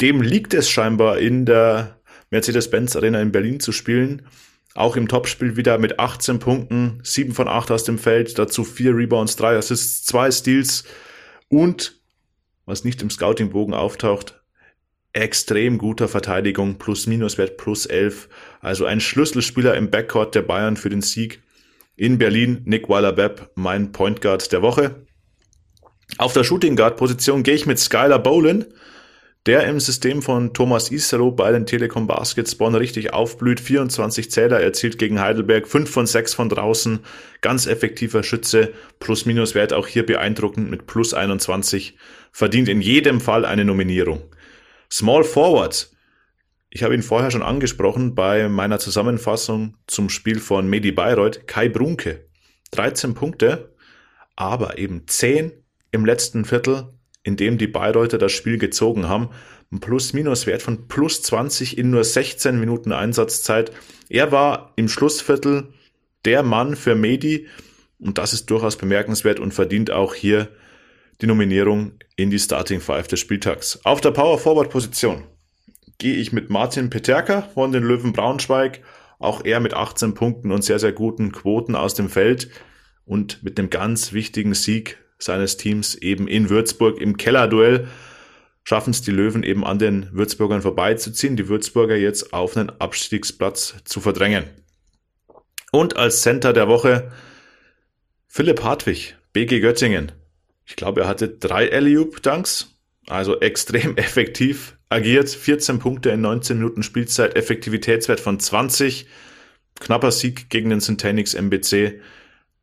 Dem liegt es scheinbar in der Mercedes-Benz Arena in Berlin zu spielen. Auch im Topspiel wieder mit 18 Punkten, 7 von 8 aus dem Feld, dazu 4 Rebounds, 3 Assists, 2 Steals und, was nicht im Scouting-Bogen auftaucht, extrem guter Verteidigung, Plus-Minus-Wert plus 11. Also ein Schlüsselspieler im Backcourt der Bayern für den Sieg. In Berlin, Nick Weiler-Bepp, mein Point Guard der Woche. Auf der Shooting Guard Position gehe ich mit Skylar Bolin der im System von Thomas Isero bei den Telekom Baskets Bonn richtig aufblüht. 24 Zähler erzielt gegen Heidelberg, 5 von 6 von draußen, ganz effektiver Schütze, Plus-Minus-Wert auch hier beeindruckend mit plus 21, verdient in jedem Fall eine Nominierung. Small Forward, ich habe ihn vorher schon angesprochen bei meiner Zusammenfassung zum Spiel von Medi Bayreuth, Kai Brunke. 13 Punkte, aber eben 10 im letzten Viertel in dem die Bayreuther das Spiel gezogen haben. Ein Plus-Minus-Wert von plus 20 in nur 16 Minuten Einsatzzeit. Er war im Schlussviertel der Mann für Medi und das ist durchaus bemerkenswert und verdient auch hier die Nominierung in die Starting Five des Spieltags. Auf der Power Forward Position gehe ich mit Martin Peterka von den Löwen Braunschweig. Auch er mit 18 Punkten und sehr, sehr guten Quoten aus dem Feld und mit einem ganz wichtigen Sieg seines Teams eben in Würzburg im Kellerduell schaffen es die Löwen eben an den Würzburgern vorbeizuziehen, die Würzburger jetzt auf einen Abstiegsplatz zu verdrängen. Und als Center der Woche Philipp Hartwig, BG Göttingen. Ich glaube, er hatte drei Eliup-Dunks, also extrem effektiv agiert. 14 Punkte in 19 Minuten Spielzeit, Effektivitätswert von 20. Knapper Sieg gegen den Centenix MBC.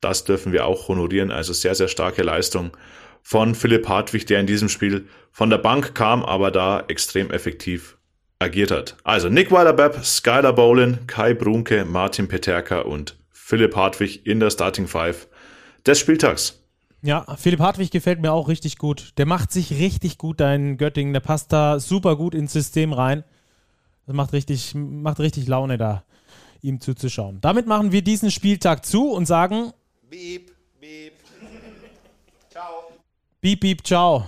Das dürfen wir auch honorieren. Also sehr, sehr starke Leistung von Philipp Hartwig, der in diesem Spiel von der Bank kam, aber da extrem effektiv agiert hat. Also Nick Weiler-Bepp, Skylar Bolin, Kai Brunke, Martin Peterka und Philipp Hartwig in der Starting Five des Spieltags. Ja, Philipp Hartwig gefällt mir auch richtig gut. Der macht sich richtig gut da in Göttingen. Der passt da super gut ins System rein. Das macht richtig, macht richtig Laune da, ihm zuzuschauen. Damit machen wir diesen Spieltag zu und sagen Beep, beep. Ciao. Beep, beep, ciao.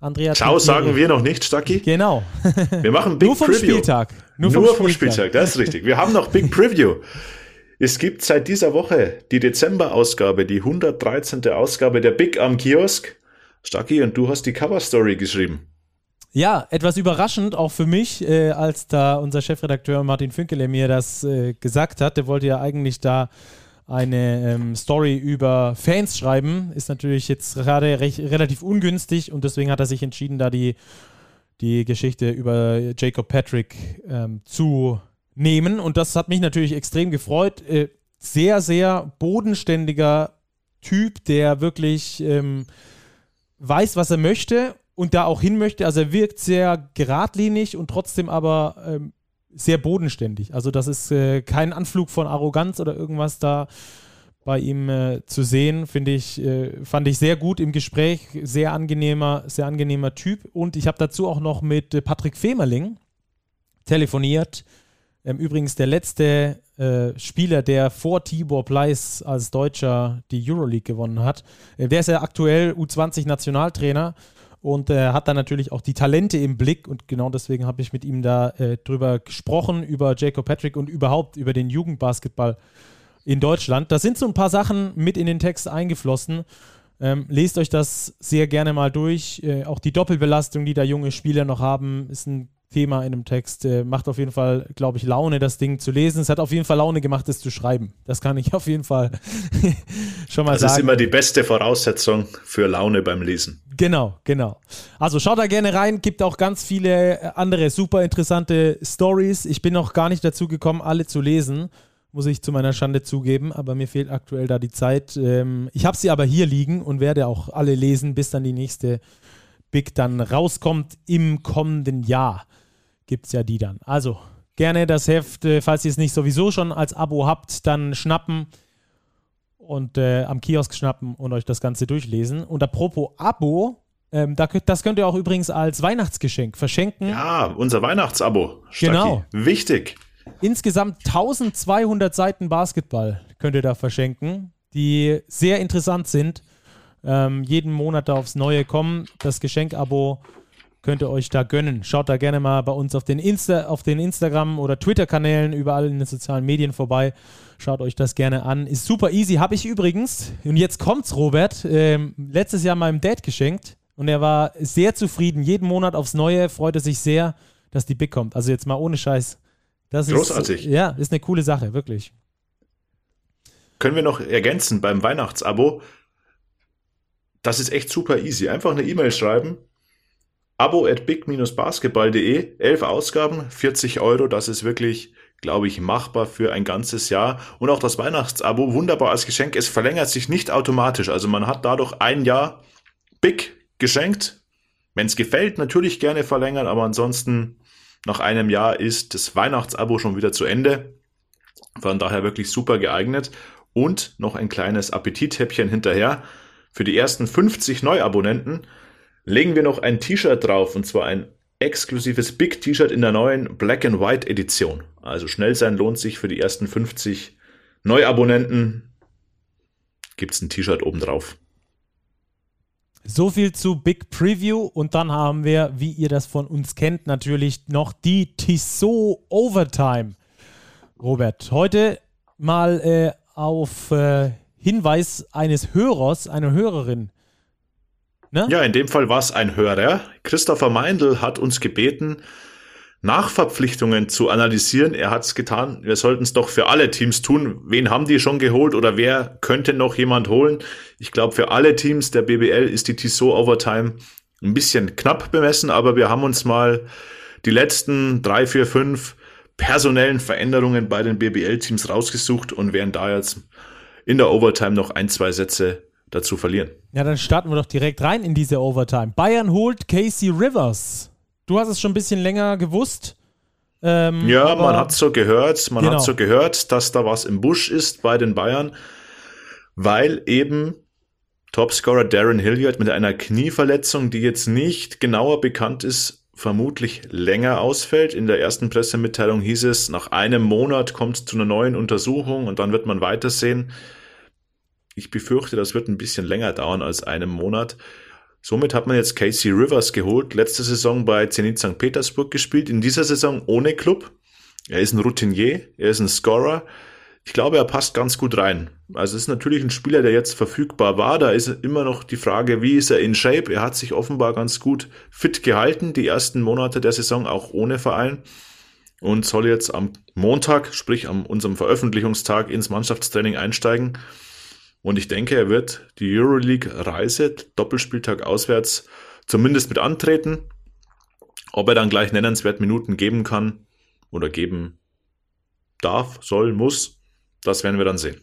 Andrea Ciao sagen wir noch nicht, Stacki. Genau. Wir machen Big Nur vom Preview. Spieltag. Nur vom, Nur vom Spieltag. Spieltag, das ist richtig. Wir haben noch Big Preview. Es gibt seit dieser Woche die Dezember-Ausgabe, die 113. Ausgabe der Big am Kiosk. Stacki, und du hast die Cover-Story geschrieben. Ja, etwas überraschend auch für mich, äh, als da unser Chefredakteur Martin Fünkele mir das äh, gesagt hat. Der wollte ja eigentlich da eine ähm, Story über Fans schreiben, ist natürlich jetzt gerade relativ ungünstig und deswegen hat er sich entschieden, da die, die Geschichte über Jacob Patrick ähm, zu nehmen. Und das hat mich natürlich extrem gefreut. Äh, sehr, sehr bodenständiger Typ, der wirklich ähm, weiß, was er möchte und da auch hin möchte. Also er wirkt sehr geradlinig und trotzdem aber ähm, sehr bodenständig. Also das ist äh, kein Anflug von Arroganz oder irgendwas da bei ihm äh, zu sehen, finde ich, äh, fand ich sehr gut im Gespräch, sehr angenehmer, sehr angenehmer Typ. Und ich habe dazu auch noch mit äh, Patrick Femerling telefoniert. Ähm, übrigens der letzte äh, Spieler, der vor Tibor Pleiss als Deutscher die Euroleague gewonnen hat. Äh, der ist ja aktuell U20-Nationaltrainer und äh, hat dann natürlich auch die Talente im Blick und genau deswegen habe ich mit ihm da äh, drüber gesprochen, über Jacob Patrick und überhaupt über den Jugendbasketball in Deutschland. Da sind so ein paar Sachen mit in den Text eingeflossen. Ähm, lest euch das sehr gerne mal durch. Äh, auch die Doppelbelastung, die da junge Spieler noch haben, ist ein Thema in einem Text. Äh, macht auf jeden Fall, glaube ich, Laune, das Ding zu lesen. Es hat auf jeden Fall Laune gemacht, es zu schreiben. Das kann ich auf jeden Fall schon mal das sagen. Das ist immer die beste Voraussetzung für Laune beim Lesen. Genau, genau. Also schaut da gerne rein. Gibt auch ganz viele äh, andere super interessante Stories. Ich bin noch gar nicht dazu gekommen, alle zu lesen muss ich zu meiner Schande zugeben, aber mir fehlt aktuell da die Zeit. Ähm, ich habe sie aber hier liegen und werde auch alle lesen, bis dann die nächste Big dann rauskommt im kommenden Jahr. Gibt es ja die dann. Also gerne das Heft, äh, falls ihr es nicht sowieso schon als Abo habt, dann schnappen und äh, am Kiosk schnappen und euch das Ganze durchlesen. Und apropos Abo, ähm, das könnt ihr auch übrigens als Weihnachtsgeschenk verschenken. Ja, unser Weihnachtsabo. Stacki. Genau. Wichtig. Insgesamt 1200 Seiten Basketball könnt ihr da verschenken, die sehr interessant sind. Ähm, jeden Monat da aufs Neue kommen. Das Geschenkabo könnt ihr euch da gönnen. Schaut da gerne mal bei uns auf den, Insta, auf den Instagram- oder Twitter-Kanälen, überall in den sozialen Medien vorbei. Schaut euch das gerne an. Ist super easy. Habe ich übrigens, und jetzt kommt's, Robert, ähm, letztes Jahr meinem Dad geschenkt. Und er war sehr zufrieden. Jeden Monat aufs Neue freut er sich sehr, dass die Big kommt. Also jetzt mal ohne Scheiß. Das Großartig. Ist, ja, ist eine coole Sache, wirklich. Können wir noch ergänzen beim Weihnachtsabo? Das ist echt super easy. Einfach eine E-Mail schreiben. Abo at big-basketball.de. Elf Ausgaben, 40 Euro. Das ist wirklich, glaube ich, machbar für ein ganzes Jahr. Und auch das Weihnachtsabo, wunderbar als Geschenk. Es verlängert sich nicht automatisch. Also man hat dadurch ein Jahr Big geschenkt. Wenn es gefällt, natürlich gerne verlängern, aber ansonsten nach einem Jahr ist das Weihnachtsabo schon wieder zu Ende. Von daher wirklich super geeignet. Und noch ein kleines Appetithäppchen hinterher. Für die ersten 50 Neuabonnenten legen wir noch ein T-Shirt drauf und zwar ein exklusives Big T-Shirt in der neuen Black and White Edition. Also schnell sein lohnt sich für die ersten 50 Neuabonnenten. Gibt's ein T-Shirt oben drauf. So viel zu Big Preview und dann haben wir, wie ihr das von uns kennt, natürlich noch die Tissot Overtime. Robert, heute mal äh, auf äh, Hinweis eines Hörers, einer Hörerin. Ne? Ja, in dem Fall war es ein Hörer. Christopher Meindl hat uns gebeten, Nachverpflichtungen zu analysieren. Er hat es getan. Wir sollten es doch für alle Teams tun. Wen haben die schon geholt oder wer könnte noch jemand holen? Ich glaube, für alle Teams der BBL ist die Tissot Overtime ein bisschen knapp bemessen, aber wir haben uns mal die letzten drei, vier, fünf personellen Veränderungen bei den BBL-Teams rausgesucht und werden da jetzt in der Overtime noch ein, zwei Sätze dazu verlieren. Ja, dann starten wir doch direkt rein in diese Overtime. Bayern holt Casey Rivers Du hast es schon ein bisschen länger gewusst. Ähm, ja, man hat so gehört, man genau. hat so gehört, dass da was im Busch ist bei den Bayern, weil eben Topscorer Darren Hilliard mit einer Knieverletzung, die jetzt nicht genauer bekannt ist, vermutlich länger ausfällt. In der ersten Pressemitteilung hieß es, nach einem Monat kommt es zu einer neuen Untersuchung und dann wird man weitersehen. Ich befürchte, das wird ein bisschen länger dauern als einen Monat. Somit hat man jetzt Casey Rivers geholt, letzte Saison bei Zenit St. Petersburg gespielt, in dieser Saison ohne Club. Er ist ein Routinier, er ist ein Scorer. Ich glaube, er passt ganz gut rein. Also es ist natürlich ein Spieler, der jetzt verfügbar war. Da ist immer noch die Frage, wie ist er in Shape? Er hat sich offenbar ganz gut fit gehalten, die ersten Monate der Saison auch ohne Verein. Und soll jetzt am Montag, sprich am unserem Veröffentlichungstag, ins Mannschaftstraining einsteigen. Und ich denke, er wird die Euroleague-Reise, Doppelspieltag auswärts, zumindest mit antreten. Ob er dann gleich nennenswert Minuten geben kann oder geben darf, soll, muss, das werden wir dann sehen.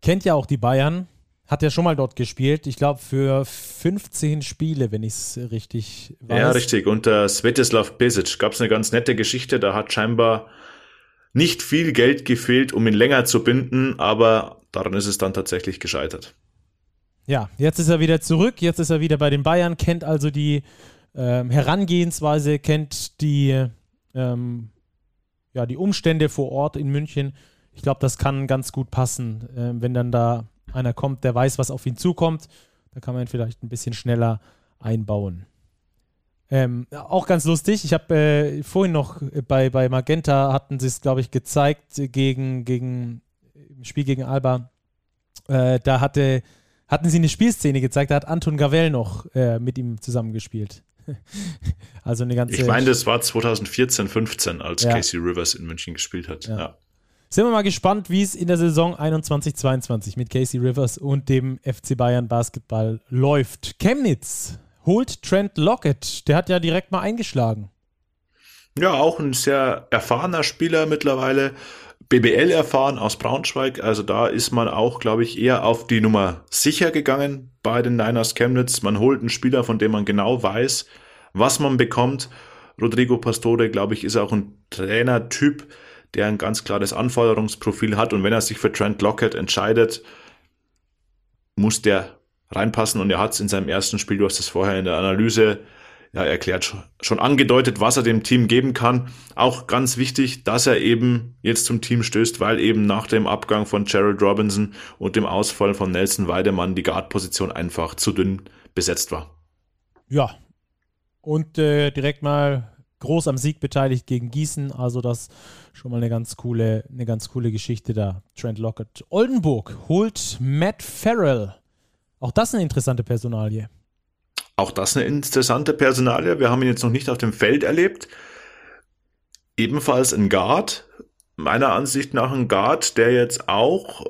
Kennt ja auch die Bayern, hat ja schon mal dort gespielt. Ich glaube für 15 Spiele, wenn ich es richtig weiß. Ja, richtig. Unter Svetislav Besic gab es eine ganz nette Geschichte. Da hat scheinbar nicht viel Geld gefehlt, um ihn länger zu binden, aber daran ist es dann tatsächlich gescheitert. Ja, jetzt ist er wieder zurück, jetzt ist er wieder bei den Bayern, kennt also die ähm, Herangehensweise, kennt die, ähm, ja, die Umstände vor Ort in München. Ich glaube, das kann ganz gut passen, äh, wenn dann da einer kommt, der weiß, was auf ihn zukommt. Da kann man ihn vielleicht ein bisschen schneller einbauen. Ähm, auch ganz lustig. Ich habe äh, vorhin noch bei, bei Magenta hatten sie es, glaube ich, gezeigt gegen, gegen im Spiel gegen Alba, äh, da hatte, hatten sie eine Spielszene gezeigt, da hat Anton Gavel noch äh, mit ihm zusammengespielt. also eine ganze. Ich meine, das war 2014, 15, als ja. Casey Rivers in München gespielt hat. Ja. ja. Sind wir mal gespannt, wie es in der Saison 21-22 mit Casey Rivers und dem FC Bayern Basketball läuft. Chemnitz holt Trent Lockett. Der hat ja direkt mal eingeschlagen. Ja, auch ein sehr erfahrener Spieler mittlerweile. BBL erfahren aus Braunschweig. Also da ist man auch, glaube ich, eher auf die Nummer sicher gegangen bei den Niners Chemnitz. Man holt einen Spieler, von dem man genau weiß, was man bekommt. Rodrigo Pastore, glaube ich, ist auch ein Trainertyp, der ein ganz klares Anforderungsprofil hat. Und wenn er sich für Trent Lockett entscheidet, muss der reinpassen. Und er hat es in seinem ersten Spiel, du hast es vorher in der Analyse ja, erklärt, schon angedeutet, was er dem Team geben kann. Auch ganz wichtig, dass er eben jetzt zum Team stößt, weil eben nach dem Abgang von Gerald Robinson und dem Ausfall von Nelson Weidemann die Guard-Position einfach zu dünn besetzt war. Ja, und äh, direkt mal groß am Sieg beteiligt gegen Gießen. Also das schon mal eine ganz coole, eine ganz coole Geschichte da. Trent Lockett. Oldenburg holt Matt Farrell. Auch das eine interessante Personalie. Auch das eine interessante Personalie. Wir haben ihn jetzt noch nicht auf dem Feld erlebt. Ebenfalls ein Guard. Meiner Ansicht nach ein Guard, der jetzt auch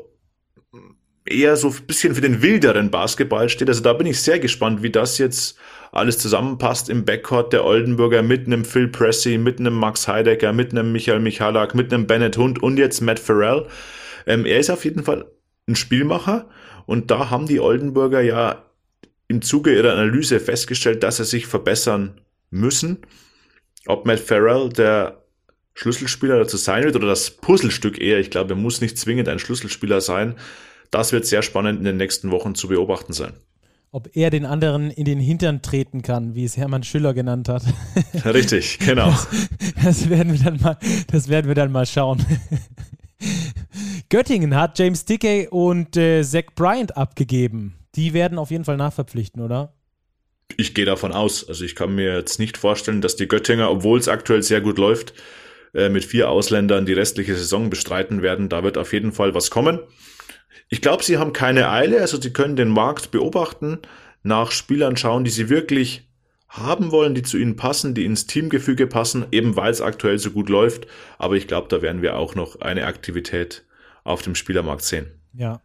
eher so ein bisschen für den wilderen Basketball steht. Also da bin ich sehr gespannt, wie das jetzt alles zusammenpasst im Backcourt der Oldenburger mit einem Phil Pressey, mit einem Max Heidecker, mit einem Michael Michalak, mit einem Bennett Hund und jetzt Matt Farrell. Ähm, er ist auf jeden Fall ein Spielmacher und da haben die Oldenburger ja im Zuge ihrer Analyse festgestellt, dass sie sich verbessern müssen. Ob Matt Farrell der Schlüsselspieler dazu sein wird oder das Puzzlestück eher, ich glaube, er muss nicht zwingend ein Schlüsselspieler sein. Das wird sehr spannend in den nächsten Wochen zu beobachten sein ob er den anderen in den Hintern treten kann, wie es Hermann Schüller genannt hat. Richtig, genau. Das, das, werden wir dann mal, das werden wir dann mal schauen. Göttingen hat James Dickey und äh, Zach Bryant abgegeben. Die werden auf jeden Fall nachverpflichten, oder? Ich gehe davon aus. Also ich kann mir jetzt nicht vorstellen, dass die Göttinger, obwohl es aktuell sehr gut läuft, äh, mit vier Ausländern die restliche Saison bestreiten werden. Da wird auf jeden Fall was kommen. Ich glaube, sie haben keine Eile, also sie können den Markt beobachten, nach Spielern schauen, die sie wirklich haben wollen, die zu ihnen passen, die ins Teamgefüge passen, eben weil es aktuell so gut läuft. Aber ich glaube, da werden wir auch noch eine Aktivität auf dem Spielermarkt sehen. Ja,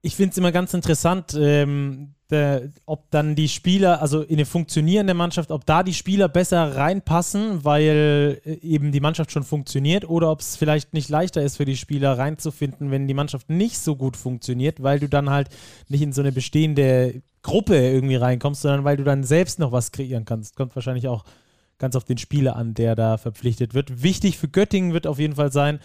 ich finde es immer ganz interessant, ähm, der, ob dann die Spieler, also in eine funktionierende Mannschaft, ob da die Spieler besser reinpassen, weil äh, eben die Mannschaft schon funktioniert, oder ob es vielleicht nicht leichter ist für die Spieler reinzufinden, wenn die Mannschaft nicht so gut funktioniert, weil du dann halt nicht in so eine bestehende Gruppe irgendwie reinkommst, sondern weil du dann selbst noch was kreieren kannst. Kommt wahrscheinlich auch ganz auf den Spieler an, der da verpflichtet wird. Wichtig für Göttingen wird auf jeden Fall sein,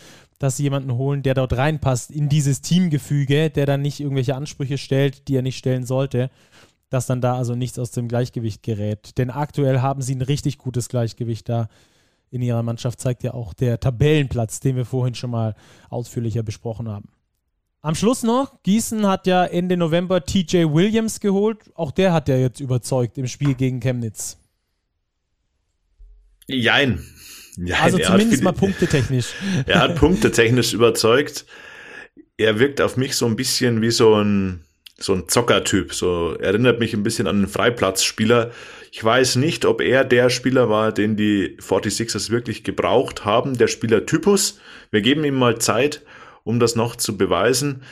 dass sie jemanden holen, der dort reinpasst in dieses Teamgefüge, der dann nicht irgendwelche Ansprüche stellt, die er nicht stellen sollte, dass dann da also nichts aus dem Gleichgewicht gerät. Denn aktuell haben sie ein richtig gutes Gleichgewicht da in ihrer Mannschaft, zeigt ja auch der Tabellenplatz, den wir vorhin schon mal ausführlicher besprochen haben. Am Schluss noch, Gießen hat ja Ende November TJ Williams geholt. Auch der hat ja jetzt überzeugt im Spiel gegen Chemnitz. Jein. Jein also zumindest viel, mal punktetechnisch. Er hat punktetechnisch überzeugt. Er wirkt auf mich so ein bisschen wie so ein, so ein Zockertyp. So erinnert mich ein bisschen an einen Freiplatzspieler. Ich weiß nicht, ob er der Spieler war, den die 46ers wirklich gebraucht haben, der Spielertypus. Wir geben ihm mal Zeit, um das noch zu beweisen.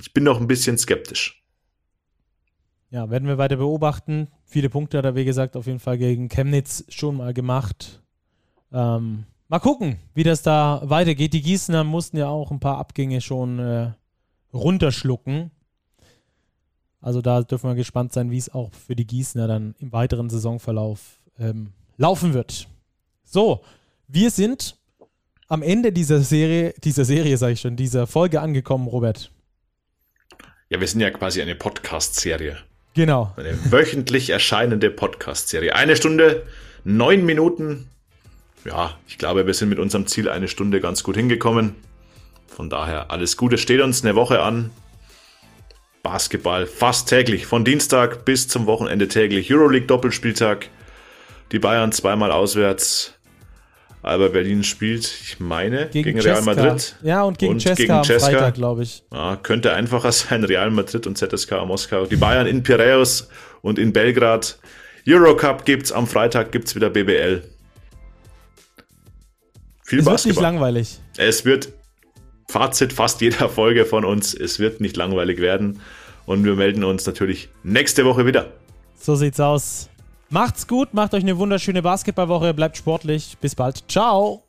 Ich bin noch ein bisschen skeptisch. Ja, werden wir weiter beobachten. Viele Punkte hat er, wie gesagt, auf jeden Fall gegen Chemnitz schon mal gemacht. Ähm, mal gucken, wie das da weitergeht. Die Gießener mussten ja auch ein paar Abgänge schon äh, runterschlucken. Also da dürfen wir gespannt sein, wie es auch für die Gießener dann im weiteren Saisonverlauf ähm, laufen wird. So, wir sind am Ende dieser Serie, dieser Serie, sage ich schon, dieser Folge angekommen, Robert. Ja, wir sind ja quasi eine Podcast-Serie. Genau. Eine wöchentlich erscheinende Podcast-Serie. Eine Stunde, neun Minuten. Ja, ich glaube, wir sind mit unserem Ziel eine Stunde ganz gut hingekommen. Von daher alles Gute. Steht uns eine Woche an. Basketball fast täglich. Von Dienstag bis zum Wochenende täglich. Euroleague Doppelspieltag. Die Bayern zweimal auswärts. Alba Berlin spielt, ich meine, gegen, gegen Real Madrid. Ja, und gegen und Cesca gegen am Cesca. Freitag, glaube ich. Ja, könnte einfacher sein, Real Madrid und ZSK Moskau. Die Bayern in Piraeus und in Belgrad. Eurocup gibt's am Freitag, gibt's wieder BBL. Viel es Basketball. wird nicht langweilig. Es wird Fazit fast jeder Folge von uns. Es wird nicht langweilig werden. Und wir melden uns natürlich nächste Woche wieder. So sieht's aus. Macht's gut, macht euch eine wunderschöne Basketballwoche, bleibt sportlich. Bis bald. Ciao.